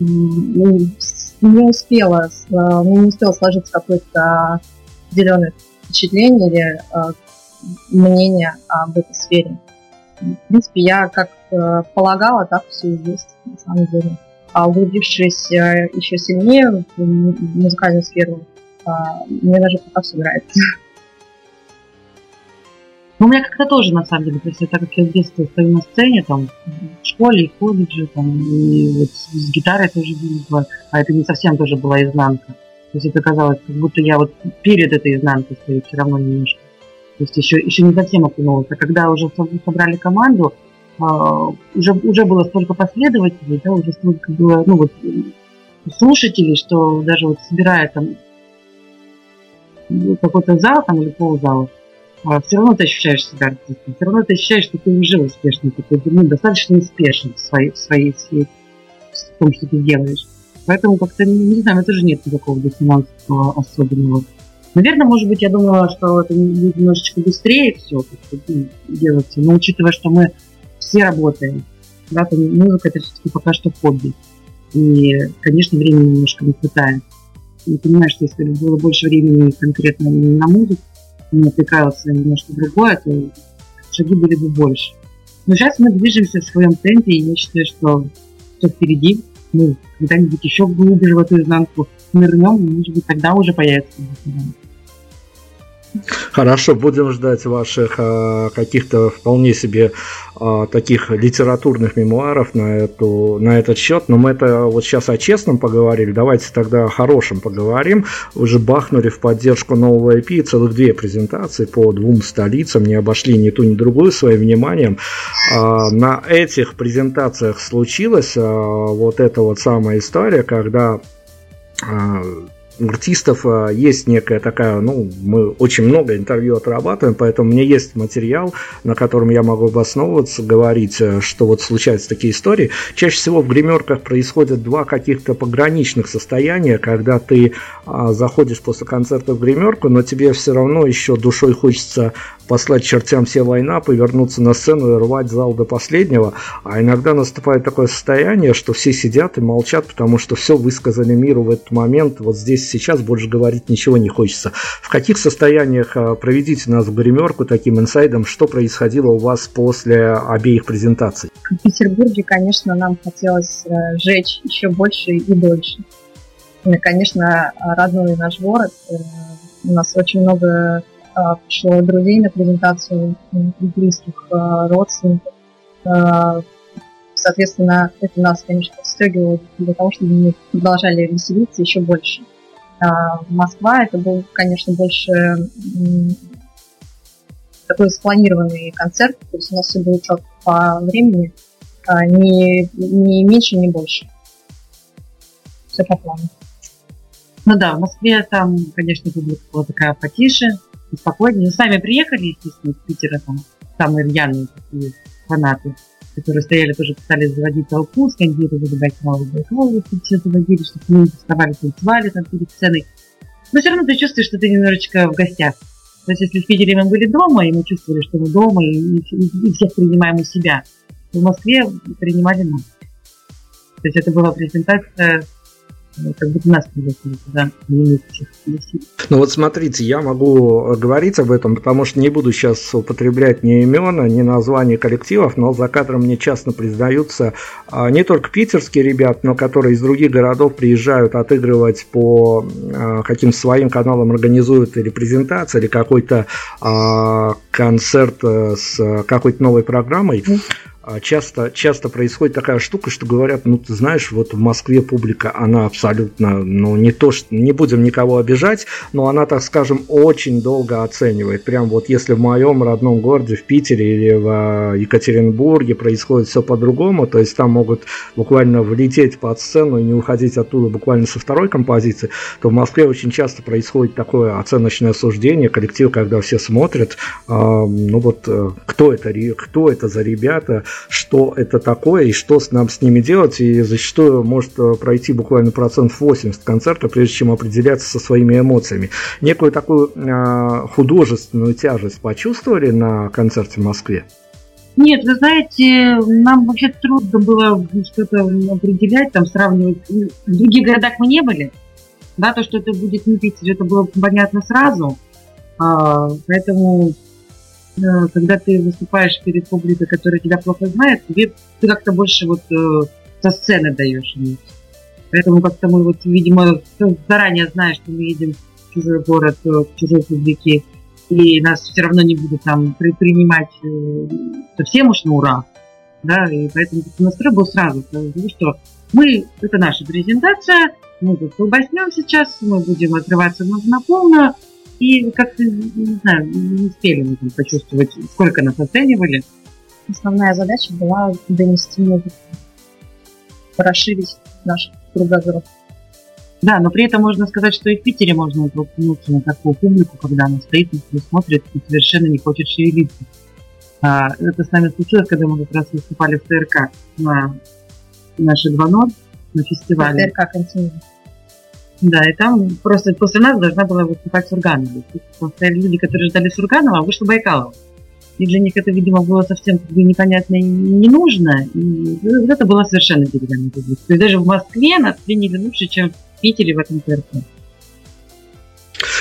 S4: Не успела, не успела сложиться какое-то зеленое впечатление или мнение об этой сфере. В принципе, я как э, полагала, так все и есть, на самом деле. А углубившись э, еще сильнее в музыкальную сферу, э, мне даже пока все нравится.
S3: Ну, у меня как-то тоже, на самом деле, то есть, так как я с детства стою на сцене, там, в школе и в колледже, там, и вот с гитарой тоже было, а это не совсем тоже была изнанка. То есть это казалось, как будто я вот перед этой изнанкой стою все равно немножко. То есть еще, еще не совсем окунулась. А когда уже собрали команду, уже, уже было столько последователей, да, уже столько было, ну вот, слушателей, что даже вот собирая там какой-то зал там или ползала, а, все равно ты ощущаешь себя артистом, все равно ты ощущаешь, что ты уже успешный, такой, ну, достаточно успешен в своей, в своей сфере, в том, что ты делаешь. Поэтому как-то, не знаю, у меня тоже нет никакого диссонанса особенного. Наверное, может быть, я думала, что это немножечко быстрее все ну, делается, но учитывая, что мы все работаем, да, то музыка это все-таки пока что хобби. И, конечно, времени немножко не хватает. И понимаешь, что если было больше времени конкретно на музыку, не отвлекалось на немножко другое, то шаги были бы больше. Но сейчас мы движемся в своем темпе, и я считаю, что все впереди. Мы когда-нибудь еще глубже в эту изнанку нырнем, может быть, тогда уже появится.
S2: Хорошо, будем ждать ваших а, каких-то вполне себе а, таких литературных мемуаров на, эту, на этот счет. Но мы это вот сейчас о честном поговорили. Давайте тогда о хорошем поговорим. Уже бахнули в поддержку нового IP целых две презентации по двум столицам. Не обошли ни ту, ни другую своим вниманием. А, на этих презентациях случилась а, вот эта вот самая история, когда артистов а, есть некая такая, ну, мы очень много интервью отрабатываем, поэтому у меня есть материал, на котором я могу обосновываться, говорить, э, что вот случаются такие истории. Чаще всего в гримерках происходят два каких-то пограничных состояния, когда ты а, заходишь после концерта в гримерку, но тебе все равно еще душой хочется послать чертям все война, повернуться на сцену и рвать зал до последнего. А иногда наступает такое состояние, что все сидят и молчат, потому что все высказали миру в этот момент. Вот здесь сейчас больше говорить ничего не хочется. В каких состояниях а, проведите нас в гримерку таким инсайдом, что происходило у вас после обеих презентаций?
S4: В Петербурге, конечно, нам хотелось э, жечь еще больше и дольше. И, конечно, родной наш город. Э, у нас очень много а, пришло друзей на презентацию, близких а, родственников. Соответственно, это нас, конечно, подстегивало для того, чтобы мы продолжали веселиться еще больше. Москва это был, конечно, больше такой спланированный концерт, то есть у нас все было четко по времени, не, не меньше, не больше. Все по плану.
S3: Ну да, в Москве там, конечно, публика была такая потише, спокойнее. сами приехали, естественно, из Питера, там самые рьяные фанаты, которые стояли, тоже пытались заводить толпу, скандировали «Байкал, Байкал», все заводили, чтобы мы вставали, танцевали там перед сценой. Но все равно ты чувствуешь, что ты немножечко в гостях. То есть, если в Питере мы были дома, и мы чувствовали, что мы дома, и, и, и всех принимаем у себя, то в Москве принимали нас. То есть это была презентация как будто нас пригласили туда,
S2: Ну вот смотрите, я могу говорить об этом, потому что не буду сейчас употреблять ни имена, ни названия коллективов, но за кадром мне часто признаются а, не только питерские ребят, но которые из других городов приезжают отыгрывать по а, каким-то своим каналам, организуют или презентации, или какой-то а, концерт э, с какой-то новой программой. Mm. А часто, часто происходит такая штука, что говорят, ну ты знаешь, вот в Москве публика, она абсолютно, ну не то, что не будем никого обижать, но она, так скажем, очень долго оценивает. Прям вот если в моем родном городе, в Питере или в а, Екатеринбурге происходит все по-другому, то есть там могут буквально влететь под сцену и не уходить оттуда буквально со второй композиции, то в Москве очень часто происходит такое оценочное суждение, коллектив, когда все смотрят, э, ну вот э, кто это, кто это за ребята, что это такое и что нам с ними делать. И зачастую может э, пройти буквально процент 80 концерта, прежде чем определяться со своими эмоциями. Некую такую э, художественную тяжесть почувствовали на концерте в Москве?
S3: Нет, вы знаете, нам вообще трудно было что-то определять, там сравнивать. В других городах мы не были. Да, то, что это будет не Питер, это было понятно сразу. А, поэтому когда ты выступаешь перед публикой, которая тебя плохо знает, тебе ты как-то больше вот э, со сцены даешь Поэтому как-то мы вот, видимо, заранее знаешь, что мы едем в чужой город, э, к чужой публике, и нас все равно не будут там при, принимать э, совсем уж на ура. Да, и поэтому настрой был сразу, ну что мы, это наша презентация, мы тут колбаснем сейчас, мы будем отрываться на полную, и как-то, не знаю, не успели мы там почувствовать, сколько нас оценивали.
S4: Основная задача была донести музыку, расширить наш кругозор.
S3: Да, но при этом можно сказать, что и в Питере можно натолкнуться на такую публику, когда она стоит и смотрит и совершенно не хочет шевелиться. А, это с нами случилось, когда мы как раз выступали в ТРК на наши 2.0 на фестивале.
S4: ТРК «Континент».
S3: Да, и там просто после нас должна была выступать Сурганова. Стояли люди, которые ждали Сурганова, а вышла Байкалова. И для них это, видимо, было совсем как бы непонятно и не нужно. И это было совершенно деревянный публика. То есть даже в Москве нас приняли лучше, чем в Питере в этом ТРК.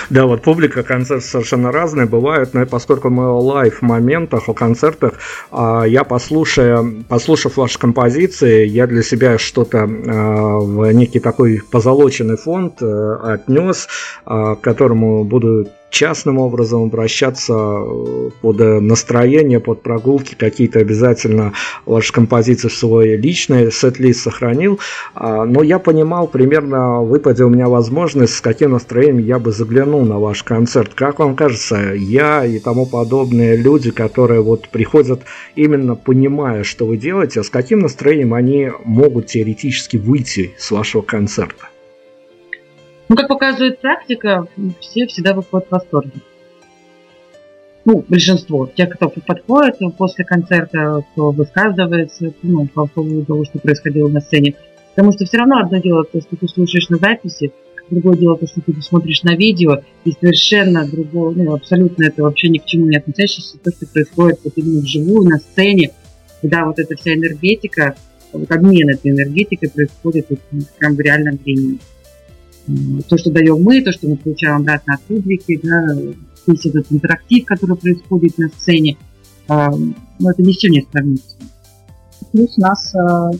S2: Да, вот публика, концерт совершенно разные бывают, но поскольку мы о лайв-моментах, о концертах, а, я послушая, послушав ваши композиции, я для себя что-то а, в некий такой позолоченный фонд э, отнес, а, к которому буду частным образом обращаться э, под э, настроение, под прогулки, какие-то обязательно ваши композиции в свой личный сет-лист сохранил. А, но я понимал, примерно выпадет у меня возможность, с каким настроением я бы заглянул на ваш концерт. Как вам кажется, я и тому подобные люди, которые вот приходят именно понимая, что вы делаете, с каким настроением они могут теоретически выйти с вашего концерта?
S3: Ну, как показывает практика, все всегда выходят в восторге. Ну, большинство. Те, кто подходит после концерта, кто высказывается ну, по поводу того, что происходило на сцене. Потому что все равно одно дело то, что ты слушаешь на записи, другое дело то, что ты смотришь на видео, и совершенно другое, ну, абсолютно это вообще ни к чему не относящееся, то, что происходит вот именно вживую, на сцене, когда вот эта вся энергетика, вот обмен этой энергетикой происходит вот, прям в реальном времени то, что даем мы, то, что мы получаем обратно от публики, да, весь этот интерактив, который происходит на сцене, э, ну, это ни с чем не сравнится.
S4: Плюс у нас э,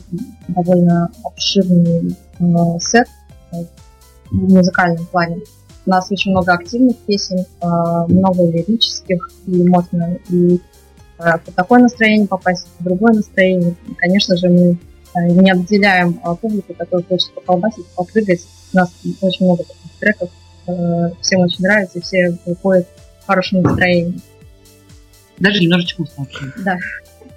S4: довольно обширный э, сет в музыкальном плане. У нас очень много активных песен, много лирических, и можно и э, по такое настроение попасть, в другое настроение. И, конечно же, мы не обделяем публику, которая хочет поколбасить, попрыгать, у нас очень много таких треков, э, всем очень нравится, и все выходят в хорошем настроении.
S3: Даже немножечко уставшие.
S4: Да.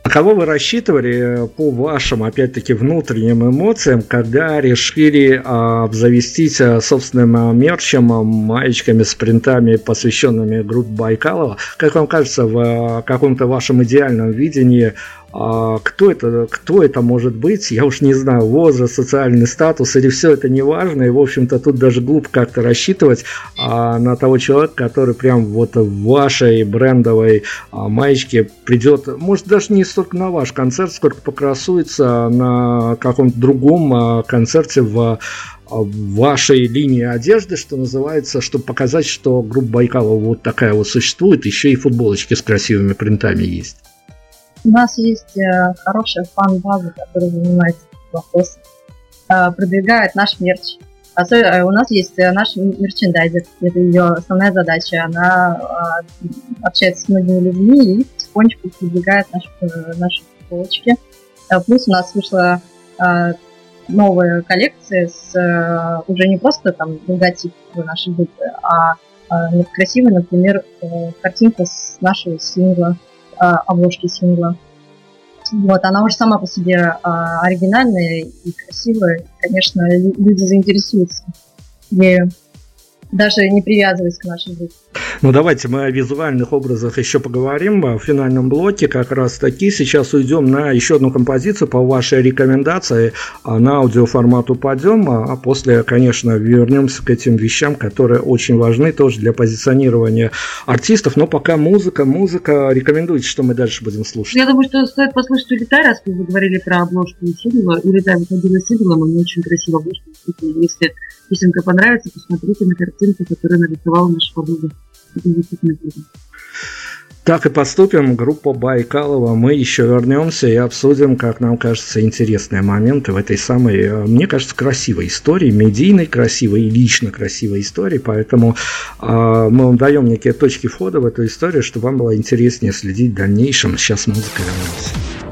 S2: А кого вы рассчитывали по вашим, опять-таки, внутренним эмоциям, когда решили а, обзавестись а, собственным мерчем, а, маечками с принтами, посвященными группе Байкалова? Как вам кажется, в а, каком-то вашем идеальном видении а кто это, кто это может быть, я уж не знаю, возраст, социальный статус или все это не важно, и, в общем-то, тут даже глупо как-то рассчитывать а, на того человека, который прям вот в вашей брендовой а, маечке придет, может, даже не столько на ваш концерт, сколько покрасуется на каком-то другом а, концерте в вашей линии одежды, что называется, чтобы показать, что группа Байкала вот такая вот существует, еще и футболочки с красивыми принтами есть.
S4: У нас есть э, хорошая фан-база, которая занимается вопросом, э, продвигает наш мерч. Э, у нас есть наш мерчендайзер, это ее основная задача. Она общается с многими людьми и потихонечку продвигает наши, полочки. Плюс у нас вышла новая коллекция с уже не просто там логотип нашей группы, а красивая, например, картинка с нашего сингла обложки сингла. Вот, она уже сама по себе а, оригинальная и красивая. Конечно, люди заинтересуются ею даже не привязываясь к нашей группе.
S2: Ну давайте мы о визуальных образах еще поговорим в финальном блоке. Как раз таки сейчас уйдем на еще одну композицию по вашей рекомендации. А на аудиоформат упадем, а после, конечно, вернемся к этим вещам, которые очень важны тоже для позиционирования артистов. Но пока музыка, музыка. Рекомендуйте, что мы дальше будем слушать.
S3: Я думаю, что стоит послушать «Улетай», раз вы говорили про обложку сингла. «Улетай» выходила синглом, и очень красиво обложка. Если песенка понравится, посмотрите на картинку, которую нарисовала наша подруга.
S2: Так и поступим. Группа Байкалова. Мы еще вернемся и обсудим, как нам кажется, интересные моменты в этой самой, э, мне кажется, красивой истории, медийной красивой и лично красивой истории. Поэтому э, мы вам даем некие точки входа в эту историю, чтобы вам было интереснее следить в дальнейшем. Сейчас музыка вернется.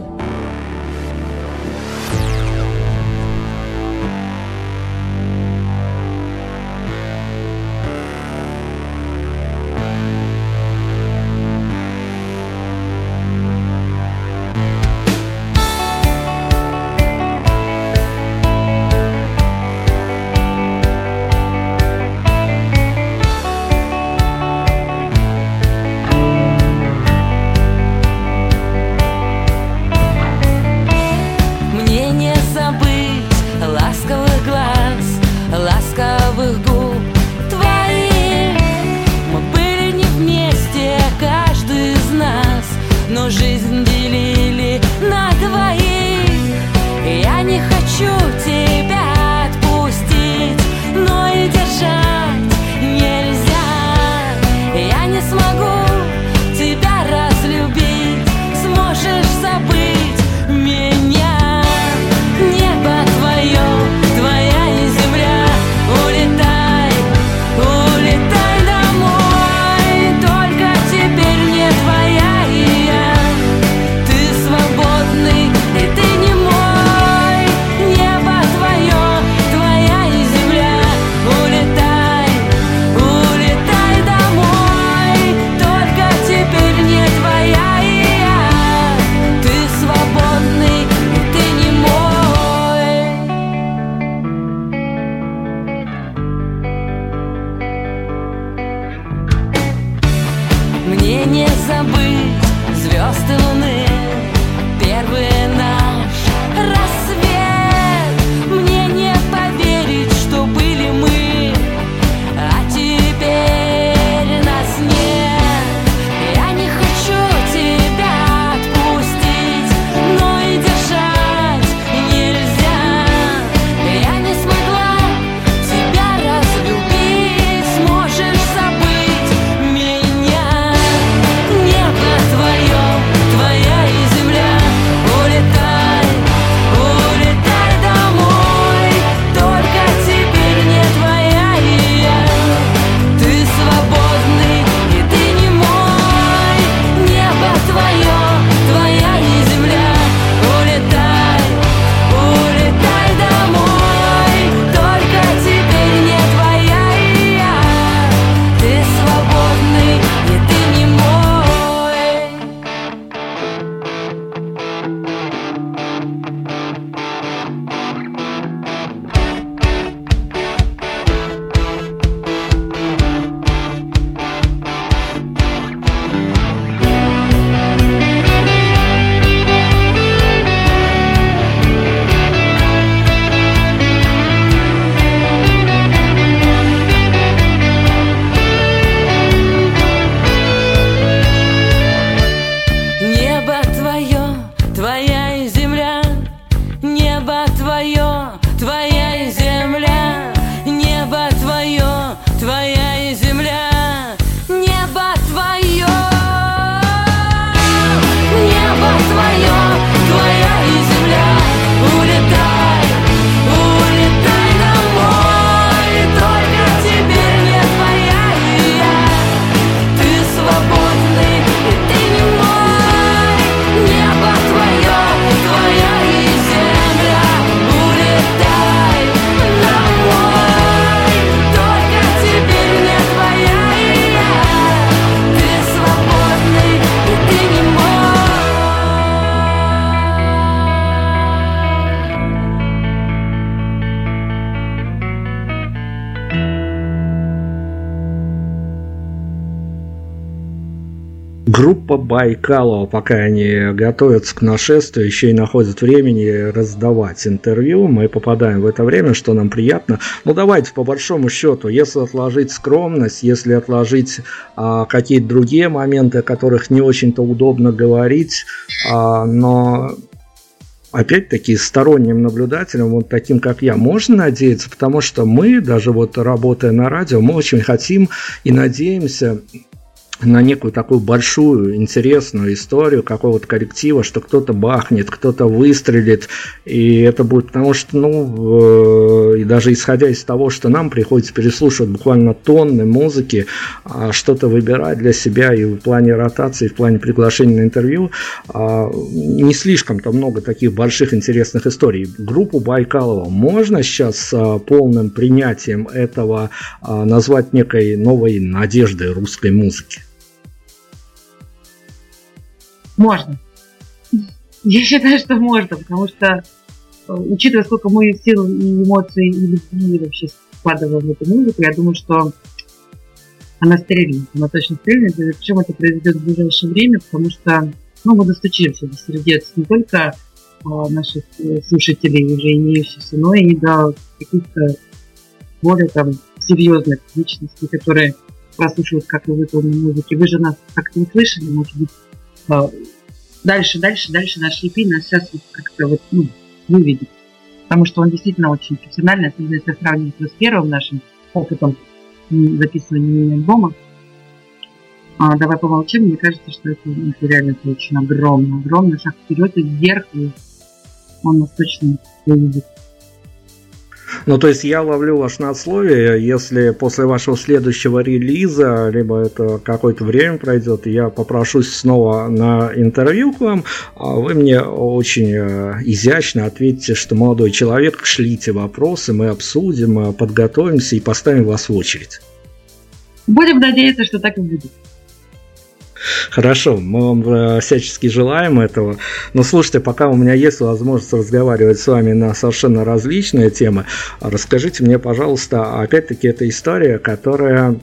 S2: Байкалова, пока они готовятся к нашествию, еще и находят времени раздавать интервью. Мы попадаем в это время, что нам приятно. Ну давайте, по большому счету, если отложить скромность, если отложить а, какие-то другие моменты, о которых не очень-то удобно говорить, а, но опять-таки сторонним наблюдателем, вот таким как я, можно надеяться, потому что мы, даже вот работая на радио, мы очень хотим и надеемся на некую такую большую, интересную историю какого-то коллектива, что кто-то бахнет, кто-то выстрелит, и это будет потому что, ну, э, и даже исходя из того, что нам приходится переслушивать буквально тонны музыки, а что-то выбирать для себя и в плане ротации, и в плане приглашения на интервью, а, не слишком-то много таких больших интересных историй. Группу Байкалова можно сейчас а, полным принятием этого назвать некой новой надеждой русской музыки?
S3: Можно. Я считаю, что можно, потому что, э, учитывая, сколько мы сил и эмоций и любви вообще вкладываем в эту музыку, я думаю, что она стрельнет. Она точно стрельнет, и причем это произойдет в ближайшее время, потому что ну, мы достучимся до сердец не только а, наших э, слушателей, уже имеющихся, но и до каких-то более там серьезных личностей, которые прослушивают, как вы выполнены музыки. Вы же нас как-то услышали, может быть, а, дальше, дальше, дальше наш EP нас сейчас вот как-то вот, ну, выведет. Потому что он действительно очень профессиональный, особенно если сравнивать его с первым нашим опытом записывания мини-альбома. А, давай помолчим, мне кажется, что это, ну, это реально это очень огромный, огромный шаг вперед и вверх, и он нас точно выведет.
S2: Ну, то есть я ловлю ваше надсловие, если после вашего следующего релиза, либо это какое-то время пройдет, я попрошусь снова на интервью к вам, а вы мне очень э, изящно ответите, что молодой человек, шлите вопросы, мы обсудим, мы подготовимся и поставим вас в очередь.
S3: Будем надеяться, что так и будет.
S2: Хорошо, мы вам э, всячески желаем этого. Но слушайте, пока у меня есть возможность разговаривать с вами на совершенно различные темы, расскажите мне, пожалуйста, опять-таки, эта история, которая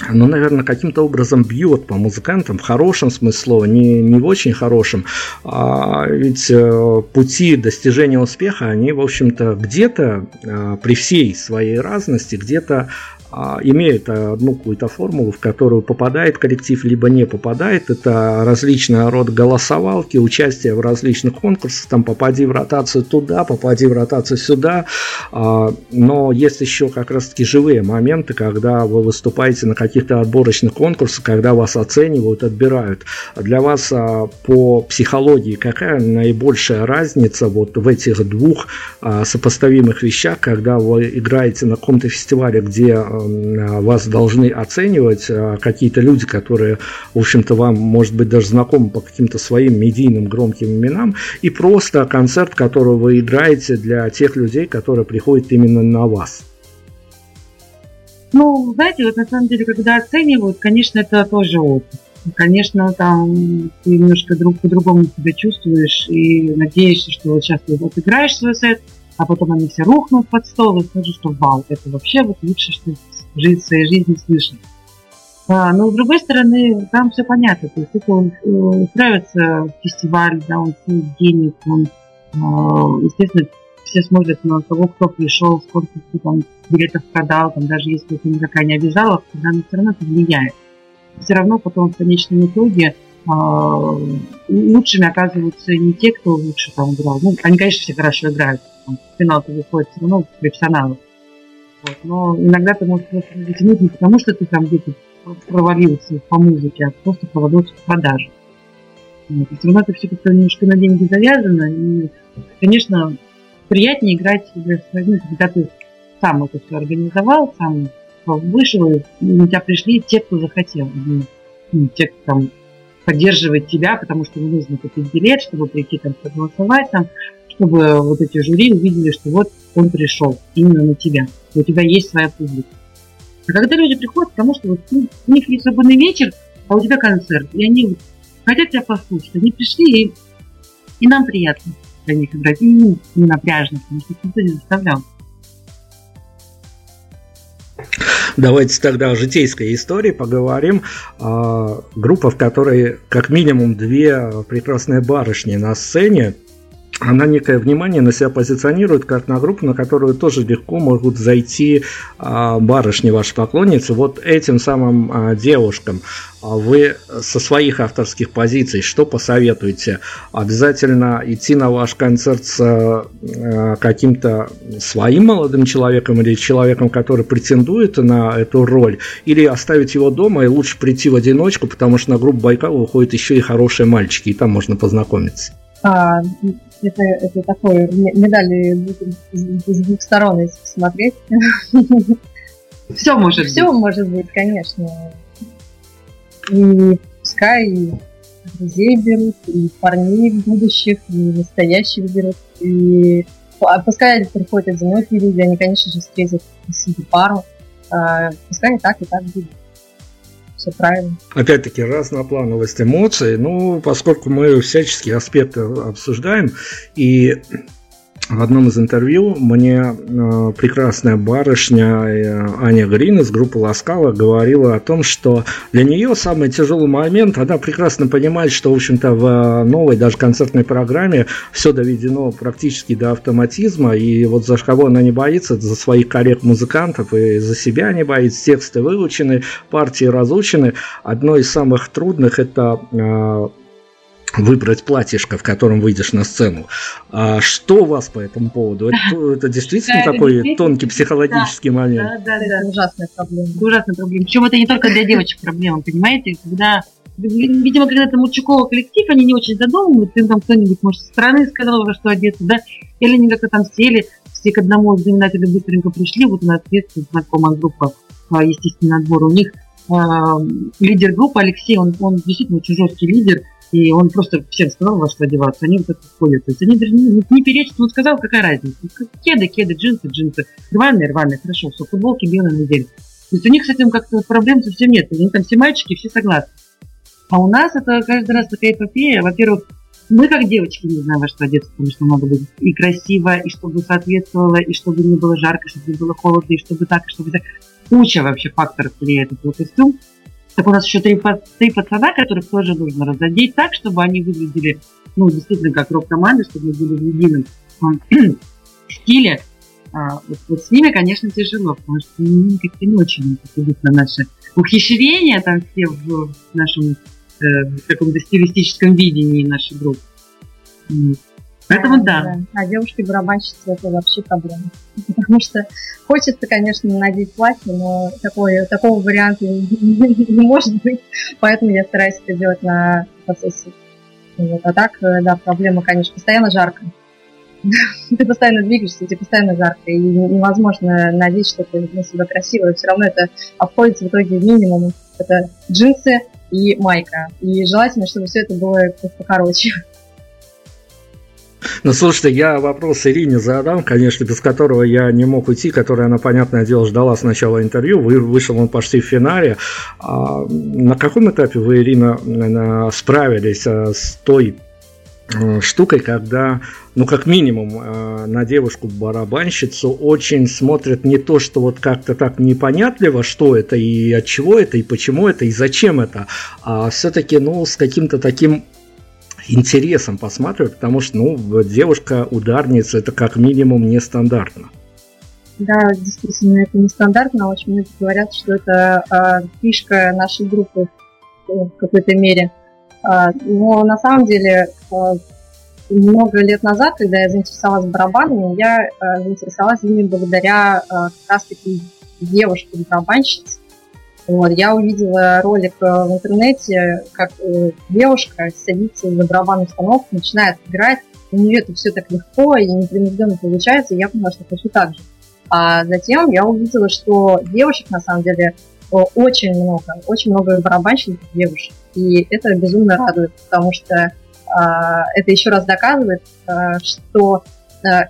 S2: оно, наверное, каким-то образом бьет по музыкантам в хорошем смысле слова, не, не в очень хорошем. А ведь э, пути достижения успеха, они, в общем-то, где-то э, при всей своей разности, где-то имеют одну какую-то формулу, в которую попадает коллектив, либо не попадает. Это различные род голосовалки, участие в различных конкурсах, там попади в ротацию туда, попади в ротацию сюда. А, но есть еще как раз-таки живые моменты, когда вы выступаете на каких-то отборочных конкурсах, когда вас оценивают, отбирают. Для вас а, по психологии какая наибольшая разница вот в этих двух сопоставимых вещах, когда вы играете на каком-то фестивале, где вас должны оценивать э, какие-то люди, которые, в общем-то, вам, может быть, даже знакомы по каким-то своим медийным громким именам, и просто концерт, который вы играете для тех людей, которые приходят именно на вас.
S3: Ну, знаете, вот на самом деле, когда оценивают, конечно, это тоже опыт. Конечно, там ты немножко друг по-другому себя чувствуешь и надеешься, что вот сейчас ты вот играешь свой сет, а потом они все рухнут под стол и скажут, что вау, это вообще вот лучше, что в своей жизни слышал. А, но с другой стороны, там все понятно. То есть это он э, устраивается фестиваль, да, он стоит денег, он, а, естественно, все смотрят на того, кто пришел, сколько там билетов продал, там, даже если это никакая не обязаловка, тогда все равно это влияет. Все равно потом в конечном итоге э, лучшими оказываются не те, кто лучше там играл. Ну, они, конечно, все хорошо играют. Там, в финал-то выходит все равно профессионалы. Вот. Но иногда ты можешь просто затянуть не потому, что ты там где-то провалился по музыке, а просто провалился в продаже. Вот. И все равно это все как-то немножко на деньги завязано. И, конечно, приятнее играть, ну, когда ты сам это все организовал, сам вышел, и на тебя пришли те, кто захотел. Ну, те, кто там поддерживает тебя, потому что нужно купить билет, чтобы прийти там проголосовать, там, чтобы вот эти жюри увидели, что вот он пришел именно на тебя. У тебя есть своя публика. А когда люди приходят, потому что вот у них есть свободный вечер, а у тебя концерт, и они хотят тебя послушать, они пришли, и, и нам приятно для них играть, и им не напряжно, потому что никто не заставлял.
S2: Давайте тогда о житейской истории поговорим. А, группа, в которой как минимум две прекрасные барышни на сцене она некое внимание на себя позиционирует как на группу, на которую тоже легко могут зайти а, барышни ваши поклонницы. Вот этим самым а, девушкам а вы со своих авторских позиций что посоветуете? Обязательно идти на ваш концерт с каким-то своим молодым человеком или человеком, который претендует на эту роль, или оставить его дома и лучше прийти в одиночку, потому что на группу Байкал выходят еще и хорошие мальчики, и там можно познакомиться.
S4: Это, это такое медали с двух сторон, если посмотреть.
S3: Все может
S4: Все быть. может быть, конечно. И пускай и друзей берут, и парней будущих, и настоящих берут. И а пускай приходят одинокие люди, они, конечно же, встретят себе пару. А, пускай и так, и так будет все правильно.
S2: Опять-таки, разноплановость эмоций, ну, поскольку мы всяческие аспекты обсуждаем, и в одном из интервью мне э, прекрасная барышня э, Аня Грин из группы Ласкала говорила о том, что для нее самый тяжелый момент, она прекрасно понимает, что, в общем-то, в новой даже концертной программе все доведено практически до автоматизма, и вот за кого она не боится, за своих коллег-музыкантов и за себя не боится, тексты выучены, партии разучены. Одно из самых трудных это э, выбрать платьишко, в котором выйдешь на сцену. А что у вас по этому поводу? Это, это действительно да, такой действительно. тонкий психологический да, момент?
S4: Да, да, да, ужасная проблема.
S3: Ужасная проблема. Причем это не только для девочек проблема, понимаете? Когда Видимо, когда это мужчиковый коллектив, они не очень задумываются, им там кто-нибудь, может, со стороны сказал, во что одеться, да, или они как-то там сели, все к одному знаменателю быстренько пришли, вот у нас ответственная знакомая группа, а, естественно, отбор, у них э, лидер группы Алексей, он, он действительно очень жесткий лидер, и он просто всем сказал, во что одеваться, они вот это ходят. То есть они даже не, не перечат, он сказал, какая разница. Кеды, кеды, джинсы, джинсы. Рваные, рваные, хорошо, все, футболки белые на неделю. То есть у них с этим как-то проблем совсем нет. Они там все мальчики, все согласны. А у нас это каждый раз такая эпопея. Во-первых, мы как девочки не знаем, во что одеться, потому что надо быть и красиво, и чтобы соответствовало, и чтобы не было жарко, чтобы не было холодно, и чтобы так, и чтобы так. куча вообще факторов влияет на костюм. Так у нас еще три, три пацана, которых тоже нужно разодеть так, чтобы они выглядели, ну, действительно, как рок-команды, чтобы мы были в едином стиле. А, вот, вот с ними, конечно, тяжело, потому что ну, как-то не очень идут на наши ухищрения, там все в нашем э, каком-то стилистическом видении нашей группы. Поэтому да. да.
S4: А девушки-барабанщицы это вообще проблема. Потому что хочется, конечно, надеть платье, но такой, такого варианта не, может быть. Поэтому я стараюсь это делать на фотосессии. Вот. А так, э, да, проблема, конечно, постоянно жарко. Ты постоянно двигаешься, тебе постоянно жарко, и невозможно надеть что-то на себя красивое. Все равно это обходится в итоге минимум. Это джинсы и майка. И желательно, чтобы все это было покороче.
S2: Ну, слушайте, я вопрос Ирине задам, конечно, без которого я не мог уйти, которая, она, понятное дело, ждала сначала интервью, вы, вышел он почти в финале. А на каком этапе вы, Ирина, справились а, с той э, штукой, когда, ну, как минимум, э, на девушку-барабанщицу очень смотрят не то, что вот как-то так непонятливо, что это и от чего это, и почему это, и зачем это, а все-таки, ну, с каким-то таким интересом посматривать, потому что, ну, девушка-ударница это как минимум нестандартно.
S4: Да, действительно, это нестандартно. Очень многие говорят, что это э, фишка нашей группы в какой-то мере. Э, но на самом деле э, много лет назад, когда я заинтересовалась барабанами, я э, заинтересовалась ими благодаря э, как раз-таки девушке-барабанщице, вот, я увидела ролик э, в интернете, как э, девушка садится за барабанную установку, начинает играть. У нее это все так легко и непринужденно получается, и я поняла, что хочу так же. А затем я увидела, что девушек на самом деле очень много, очень много барабанщиков девушек. И это безумно радует, потому что а, это еще раз доказывает, а, что а,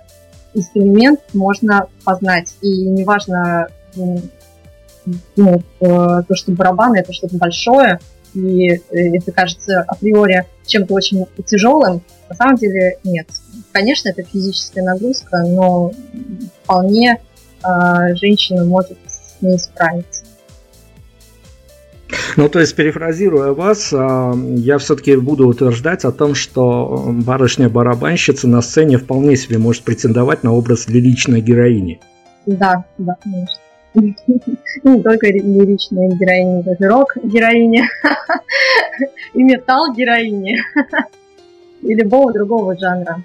S4: инструмент можно познать. И неважно, ну, то, что барабаны это что-то большое, и э, это кажется априори чем-то очень тяжелым, на самом деле нет. Конечно, это физическая нагрузка, но вполне э, женщина может с ней справиться.
S2: Ну, то есть, перефразируя вас, а, я все-таки буду утверждать о том, что барышня-барабанщица на сцене вполне себе может претендовать на образ лиричной героини.
S4: Да, да, конечно. не только лиричные героини, даже рок-героини и металл-героини и любого другого жанра.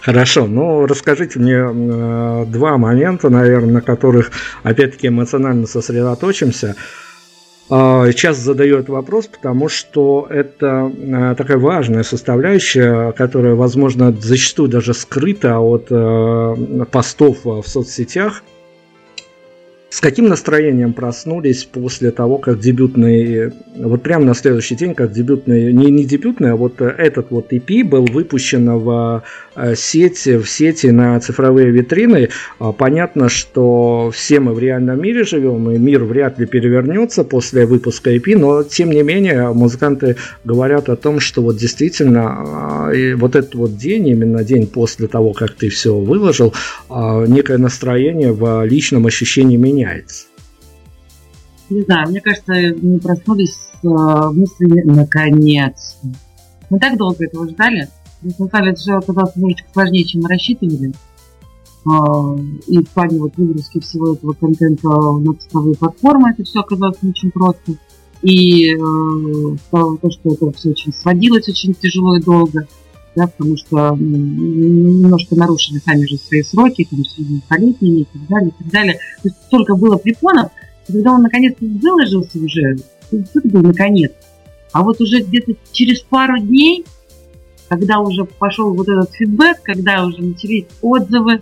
S2: Хорошо, ну расскажите мне э, два момента, наверное, на которых опять-таки эмоционально сосредоточимся. Э, задаю этот вопрос, потому что это э, такая важная составляющая, которая, возможно, зачастую даже скрыта от э, постов в соцсетях – с каким настроением проснулись после того, как дебютный, вот прямо на следующий день, как дебютный, не, не дебютный, а вот этот вот EP был выпущен в э, сети, в сети на цифровые витрины. А, понятно, что все мы в реальном мире живем, и мир вряд ли перевернется после выпуска EP, но тем не менее музыканты говорят о том, что вот действительно а, вот этот вот день, именно день после того, как ты все выложил, а, некое настроение в личном ощущении меня меняется?
S3: Не знаю, мне кажется, мы проснулись с э, мыслями «наконец». Мы так долго этого ждали. На самом деле, это же оказалось немножечко сложнее, чем мы рассчитывали. А, и в плане вот выгрузки всего этого контента на цифровые платформы это все оказалось не очень просто. И э, то, что это все очень сводилось очень тяжело и долго да, потому что немножко нарушили сами же свои сроки, там, совершеннолетними и так далее, и так далее. То есть столько было препонов, когда он наконец выложился уже, это был наконец. А вот уже где-то через пару дней, когда уже пошел вот этот фидбэк, когда уже начались отзывы,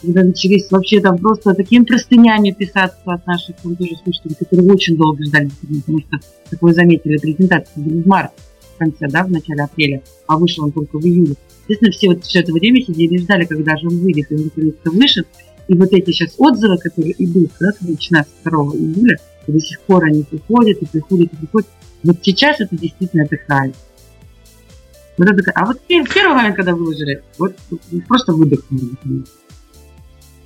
S3: когда начались вообще там просто такими простынями писаться от наших там тоже слушателей, которые очень долго ждали, потому что, как вы заметили, презентация в марте в конце, да, в начале апреля, а вышел он только в июле. Естественно, все вот все это время сидели и ждали, когда же он выйдет, и он наконец-то вышел. И вот эти сейчас отзывы, которые идут, да, начиная с 2 июля, и до сих пор они приходят, и приходят, и приходят. Вот сейчас это действительно это хайп. Вот это, а вот в первый момент, когда выложили, вот просто выдохнули.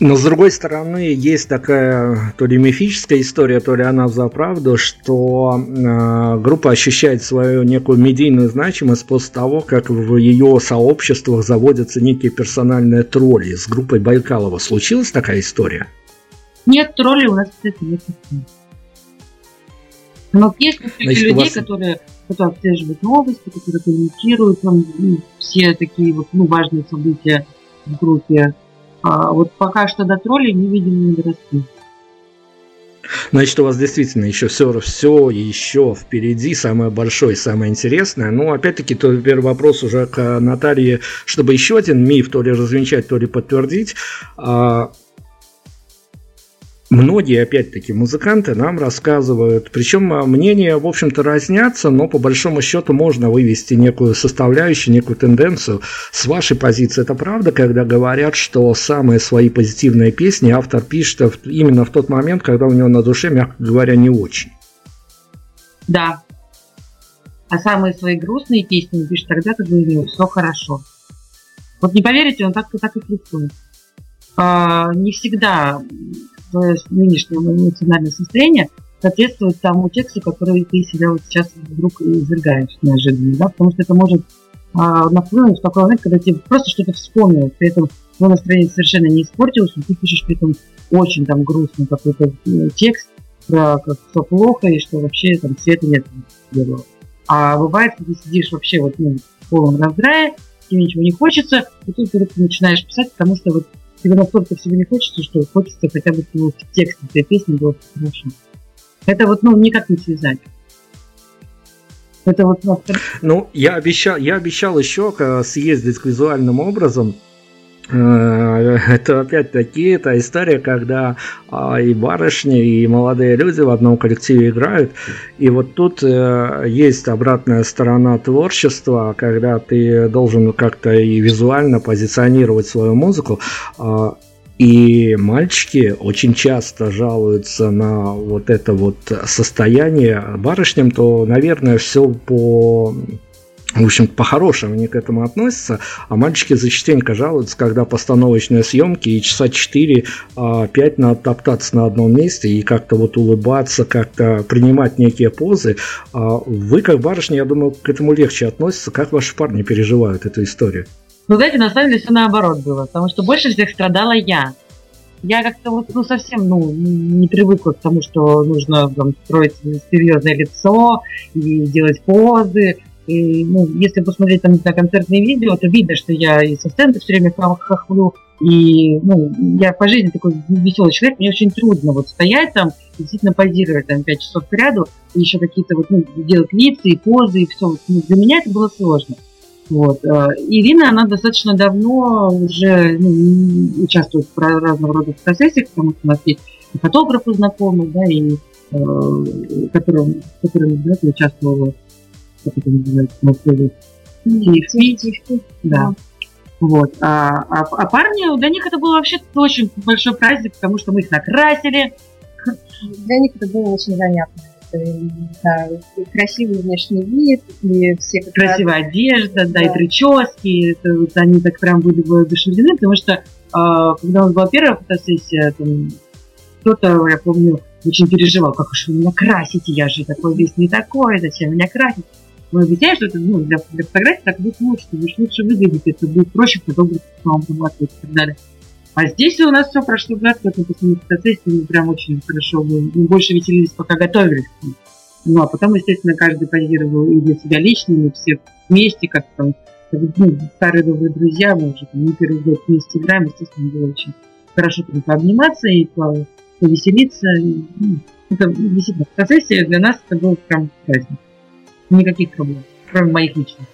S2: Но с другой стороны, есть такая то ли мифическая история, то ли она за правду, что э, группа ощущает свою некую медийную значимость после того, как в ее сообществах заводятся некие персональные тролли. С группой Байкалова случилась такая история?
S3: Нет, тролли у нас, кстати, нет. Но есть Значит, людей, вас... которые, которые отслеживают новости, которые комментируют там, ну, все такие вот ну, важные события в группе. А вот пока что до троллей не видим, не доросли.
S2: Значит, у вас действительно еще все, все еще впереди, самое большое, самое интересное. Ну, опять-таки, то теперь вопрос уже к Наталье, чтобы еще один миф то ли развенчать, то ли подтвердить. Многие, опять-таки, музыканты нам рассказывают, причем а, мнения, в общем-то, разнятся, но по большому счету можно вывести некую составляющую, некую тенденцию. С вашей позиции это правда, когда говорят, что самые свои позитивные песни автор пишет именно в тот момент, когда у него на душе, мягко говоря, не очень?
S3: Да. А самые свои грустные песни пишет тогда, когда у него все хорошо. Вот не поверите, он так, так и рисует. А, не всегда твое нынешнее эмоциональное состояние соответствует тому тексту, который ты себя вот сейчас вдруг извергаешь неожиданно, да, потому что это может а, нахлынуть в такой момент, когда тебе просто что-то вспомнил, при этом твое настроение совершенно не испортилось, но ты пишешь при этом очень там грустный какой-то э, текст про как все плохо и что вообще там света нет белого. А бывает, ты сидишь вообще вот ну, в полном раздрае, тебе ничего не хочется, и тут ты начинаешь писать, потому что вот тебе настолько всего не хочется, что хочется хотя бы в текст этой песни было хорошо. Это вот, ну, никак не связать.
S2: Это вот... Ну, я обещал, я обещал еще съездить к визуальным образом Э, это опять-таки эта история, когда а, и барышни, и молодые люди в одном коллективе играют. И вот тут э, есть обратная сторона творчества, когда ты должен как-то и визуально позиционировать свою музыку. А, и мальчики очень часто жалуются на вот это вот состояние. Барышням то, наверное, все по в общем, по-хорошему они к этому относятся, а мальчики зачастенько жалуются, когда постановочные съемки и часа 4-5 а, надо топтаться на одном месте и как-то вот улыбаться, как-то принимать некие позы. А вы, как барышня, я думаю, к этому легче относятся. Как ваши парни переживают эту историю?
S3: Ну, знаете, на самом деле все наоборот было, потому что больше всех страдала я. Я как-то вот, ну, совсем, ну, не привыкла к тому, что нужно там, строить серьезное лицо и делать позы. И, ну, если посмотреть там на концертные видео, то видно, что я и со сцены все время хохлю, и ну, я по жизни такой веселый человек, мне очень трудно вот стоять там и действительно позировать там 5 часов к ряду, и еще какие-то вот, ну, делать лица и позы, и все. Ну, для меня это было сложно. Вот. Э, Ирина, она достаточно давно уже ну, участвует в разного рода фотосессиях, потому что у нас есть и фотографы знакомые, да, и э, которые, которые да, участвовала как это называется, TFP. Да. Вот. А, а, а парни, для них это был вообще очень большой праздник, потому что мы их накрасили.
S4: Для них это было очень занятно. Да, красивый внешний вид, и все как
S3: Красивая раз... одежда, да, да, и прически. Это, вот, они так прям были воодушевлены, потому что э, когда у нас была первая фотосессия, там, кто-то, я помню, очень переживал, как уж вы меня красите, я же такой весь не такой, зачем меня красить? Мы объясняем, что это ну, для, для фотографии так будет лучше, будешь лучше выглядеть, это будет проще фотограф вам поматывать и так далее. А здесь у нас все прошло гладко, это после процессе мы прям очень хорошо, мы, мы больше веселились, пока готовились. Ну, а потом, естественно, каждый позировал и для себя лично, и все вместе, как там, ну, старые добрые друзья, мы уже там, не первый год вместе играем, естественно, было очень хорошо там пообниматься и повеселиться. И, ну, это действительно, процессе для нас это был прям праздник никаких проблем, кроме моих личных.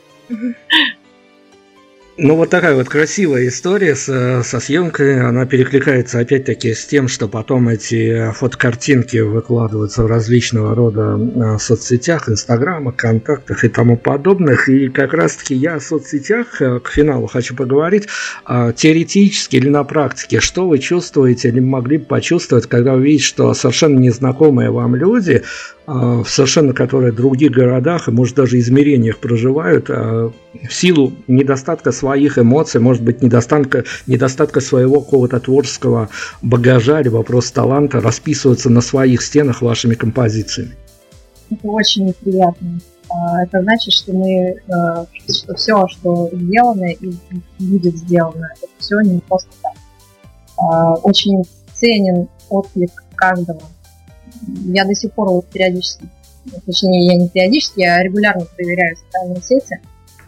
S2: Ну, вот такая вот красивая история со, со съемкой. Она перекликается опять-таки с тем, что потом эти фотокартинки выкладываются в различного рода а, соцсетях, инстаграмах, контактах и тому подобных. И как раз-таки я о соцсетях э, к финалу хочу поговорить. А, теоретически или на практике, что вы чувствуете или могли бы почувствовать, когда вы видите, что совершенно незнакомые вам люди в совершенно которые в других городах и, может, даже измерениях проживают, а, в силу недостатка своих эмоций, может быть, недостатка, недостатка своего какого-то творческого багажа или вопрос таланта расписываются на своих стенах вашими композициями.
S4: Это очень приятно. А, это значит, что мы, что все, что сделано и будет сделано, это все не просто так. Очень ценен отклик каждого я до сих пор вот периодически, точнее, я не периодически, я регулярно проверяю социальные сети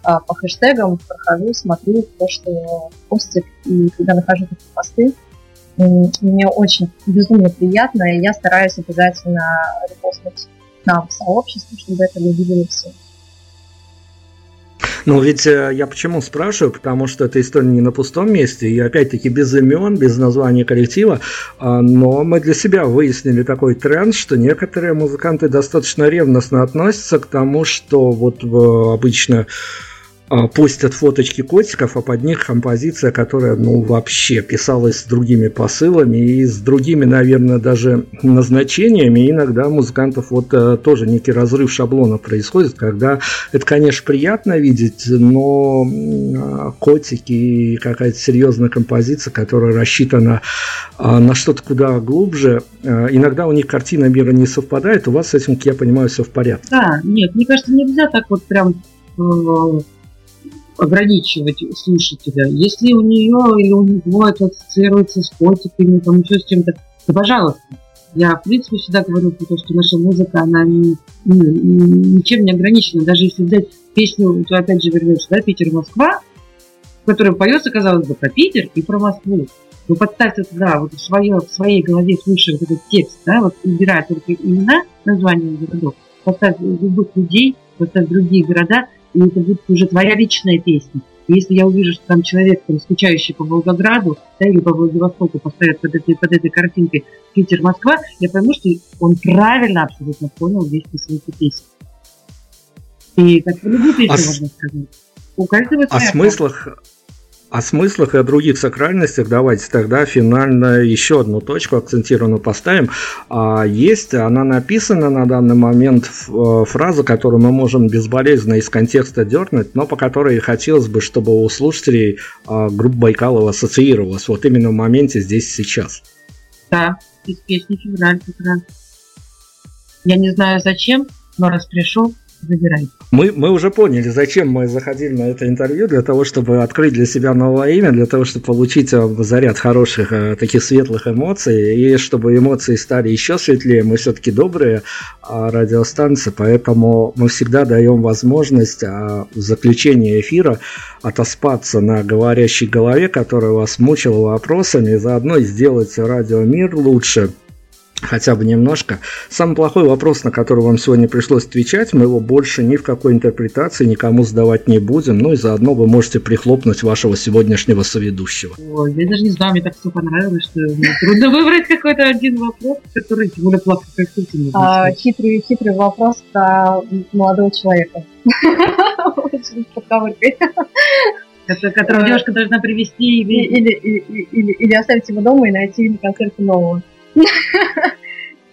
S4: а, по хэштегам, прохожу, смотрю то, что постит, и когда нахожу такие посты, мне очень безумно приятно, и я стараюсь обязательно репостнуть нам в сообществе, чтобы это увидели все.
S2: Ну, ведь э, я почему спрашиваю, потому что эта история не на пустом месте, и опять-таки без имен, без названия коллектива, а, но мы для себя выяснили такой тренд, что некоторые музыканты достаточно ревностно относятся к тому, что вот обычно а, постят фоточки котиков, а под них композиция, которая, ну, вообще писалась с другими посылами и с другими, наверное, даже назначениями. иногда у музыкантов вот э, тоже некий разрыв шаблона происходит, когда это, конечно, приятно видеть, но а, котики и какая-то серьезная композиция, которая рассчитана а, на что-то куда глубже, иногда у них картина мира не совпадает, у вас с этим, я понимаю, все в порядке.
S3: Да, нет, мне кажется, нельзя так вот прям э, ограничивать слушателя. Если у нее или у него это ассоциируется с котиками, там еще с чем-то, то пожалуйста. Я, в принципе, всегда говорю про то, что наша музыка, она не, не, ничем не ограничена. Даже если взять песню, то опять же вернешься, да, Питер-Москва, которая поется, казалось бы, про Питер и про Москву. Вы подставьте туда, вот в, свое, в своей голове слушая вот этот текст, да, вот убирая только имена, названия городов, поставь любых людей, поставь другие города, и это будет уже твоя личная песня. И если я увижу, что там человек, там, скучающий по Волгограду, да, или по Владивостоку поставит под этой, под этой картинкой Питер-Москва, я пойму, что он правильно абсолютно понял весь смысл песни. И как по любой песне а можно сказать.
S2: У каждого О смыслах, о смыслах и о других сакральностях давайте тогда финально еще одну точку акцентированную поставим. А, есть, она написана на данный момент э, фраза, которую мы можем безболезненно из контекста дернуть, но по которой хотелось бы, чтобы у слушателей а, группа Байкалова ассоциировалась вот именно в моменте здесь сейчас.
S3: Да, из песни «Февраль» как. Я не знаю зачем, но раз пришел, забирайте.
S2: Мы, мы уже поняли, зачем мы заходили на это интервью, для того, чтобы открыть для себя новое имя, для того, чтобы получить э, заряд хороших, э, таких светлых эмоций, и чтобы эмоции стали еще светлее. Мы все-таки добрые а, радиостанции, поэтому мы всегда даем возможность а, в заключении эфира отоспаться на говорящей голове, которая вас мучила вопросами, и заодно сделать радиомир лучше – хотя бы немножко. Самый плохой вопрос, на который вам сегодня пришлось отвечать, мы его больше ни в какой интерпретации никому сдавать не будем, ну и заодно вы можете прихлопнуть вашего сегодняшнего соведущего.
S3: Ой, я даже не знаю, мне так все понравилось, что мне трудно выбрать какой-то один вопрос, который тем более плохо
S4: а, хитрый, хитрый вопрос про молодого человека. Очень подковыркой
S3: которого девушка должна привести
S4: или, или, или, или, или оставить его дома и найти на концерте нового.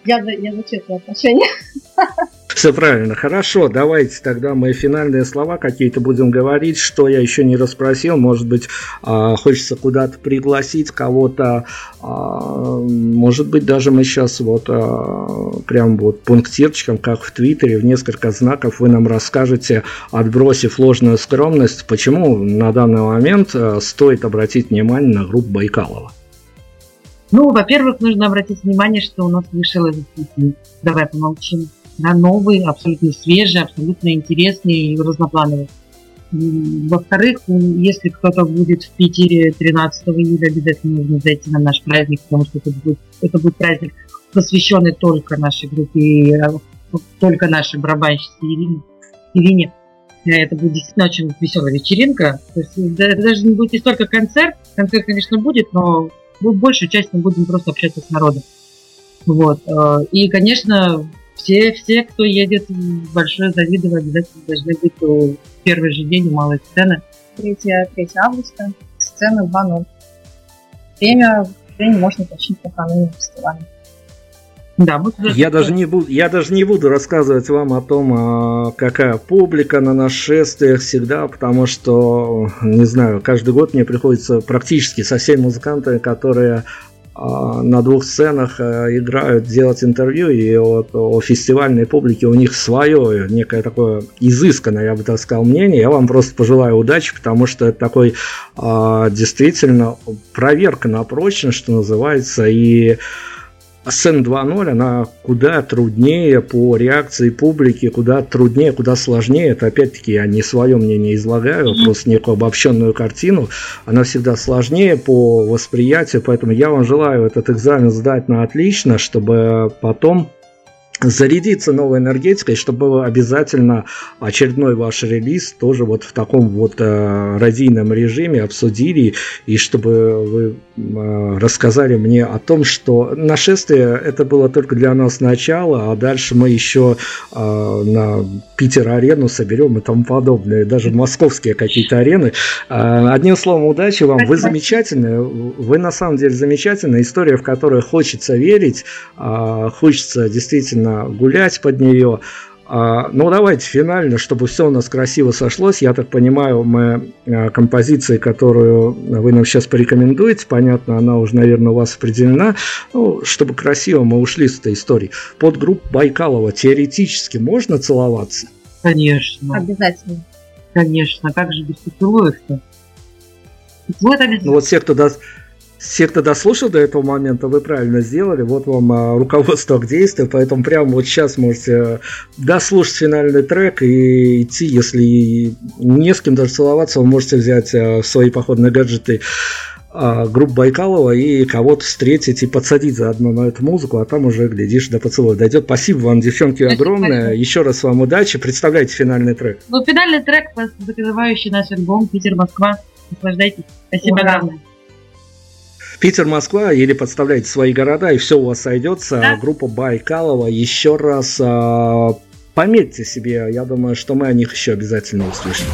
S4: Я за, я за честные отношения.
S2: Все правильно. Хорошо, давайте тогда мы финальные слова какие-то будем говорить. Что я еще не расспросил, может быть, а, хочется куда-то пригласить кого-то. А, может быть, даже мы сейчас вот а, прям вот пунктирчиком, как в Твиттере, в несколько знаков вы нам расскажете, отбросив ложную скромность, почему на данный момент стоит обратить внимание на группу Байкалова.
S3: Ну, во-первых, нужно обратить внимание, что у нас вышел этот песни. Давай помолчим. Да, новый, абсолютно свежий, абсолютно интересный и разноплановый. Во-вторых, если кто-то будет в Питере 13 июля, обязательно нужно зайти на наш праздник, потому что это будет, это будет праздник, посвященный только нашей группе, э, только нашей барабанщице Ирине. Ирине. Э, это будет действительно очень веселая вечеринка. То есть, это даже не будет не столько концерт. Концерт, конечно, будет, но большую часть мы будем просто общаться с народом. Вот. Э, и, конечно, все, все, кто едет в Большое Завидово, обязательно должны быть в первый же день малой сцены.
S4: 3, 3 августа, сцена 2.0. Время, время можно уточнить накануне фестиваля.
S2: Да, мы я, даже не буду, я даже не буду рассказывать вам о том, а, какая публика на нашествиях всегда, потому что, не знаю, каждый год мне приходится практически со всеми музыкантами, которые а, на двух сценах а, играют, делать интервью, и вот о фестивальной публике у них свое, некое такое изысканное, я бы так сказал, мнение. Я вам просто пожелаю удачи, потому что это такой действительно проверка на прочность, что называется, и Сцена 2.0, она куда труднее по реакции публики, куда труднее, куда сложнее. Это опять-таки я не свое мнение излагаю, mm-hmm. просто некую обобщенную картину. Она всегда сложнее по восприятию, поэтому я вам желаю этот экзамен сдать на отлично, чтобы потом зарядиться новой энергетикой, чтобы обязательно очередной ваш релиз тоже вот в таком вот э, радийном режиме обсудили, и чтобы вы э, рассказали мне о том, что нашествие это было только для нас начало, а дальше мы еще э, на Питер-арену соберем и тому подобное, даже московские какие-то арены. Э, одним словом, удачи вам, вы замечательные, вы на самом деле замечательная история, в которую хочется верить, э, хочется действительно действительно гулять под нее. А, ну, давайте финально, чтобы все у нас красиво сошлось. Я так понимаю, мы а, композиции, которую вы нам сейчас порекомендуете, понятно, она уже, наверное, у вас определена. Ну, чтобы красиво мы ушли с этой истории. Под группу Байкалова теоретически можно целоваться?
S3: Конечно.
S4: Обязательно.
S3: Конечно. Как же без поцелуев-то? Вот
S2: Ну, вот все, кто даст... Все, кто дослушал до этого момента, вы правильно сделали. Вот вам а, руководство к действию, поэтому прямо вот сейчас можете э, дослушать финальный трек и идти, если не с кем даже целоваться, вы можете взять а, свои походные гаджеты а, группу Байкалова и кого-то встретить и подсадить заодно на эту музыку, а там уже, глядишь, до поцелуя дойдет. Спасибо вам, девчонки, огромное. Спасибо. Еще раз вам удачи. Представляйте финальный трек.
S3: Ну, финальный трек, закрывающий наш альбом «Питер-Москва». Наслаждайтесь. Спасибо огромное.
S2: Питер-Москва, или подставляйте свои города, и все у вас сойдется. Да. Группа Байкалова. Еще раз а, пометьте себе, я думаю, что мы о них еще обязательно услышим.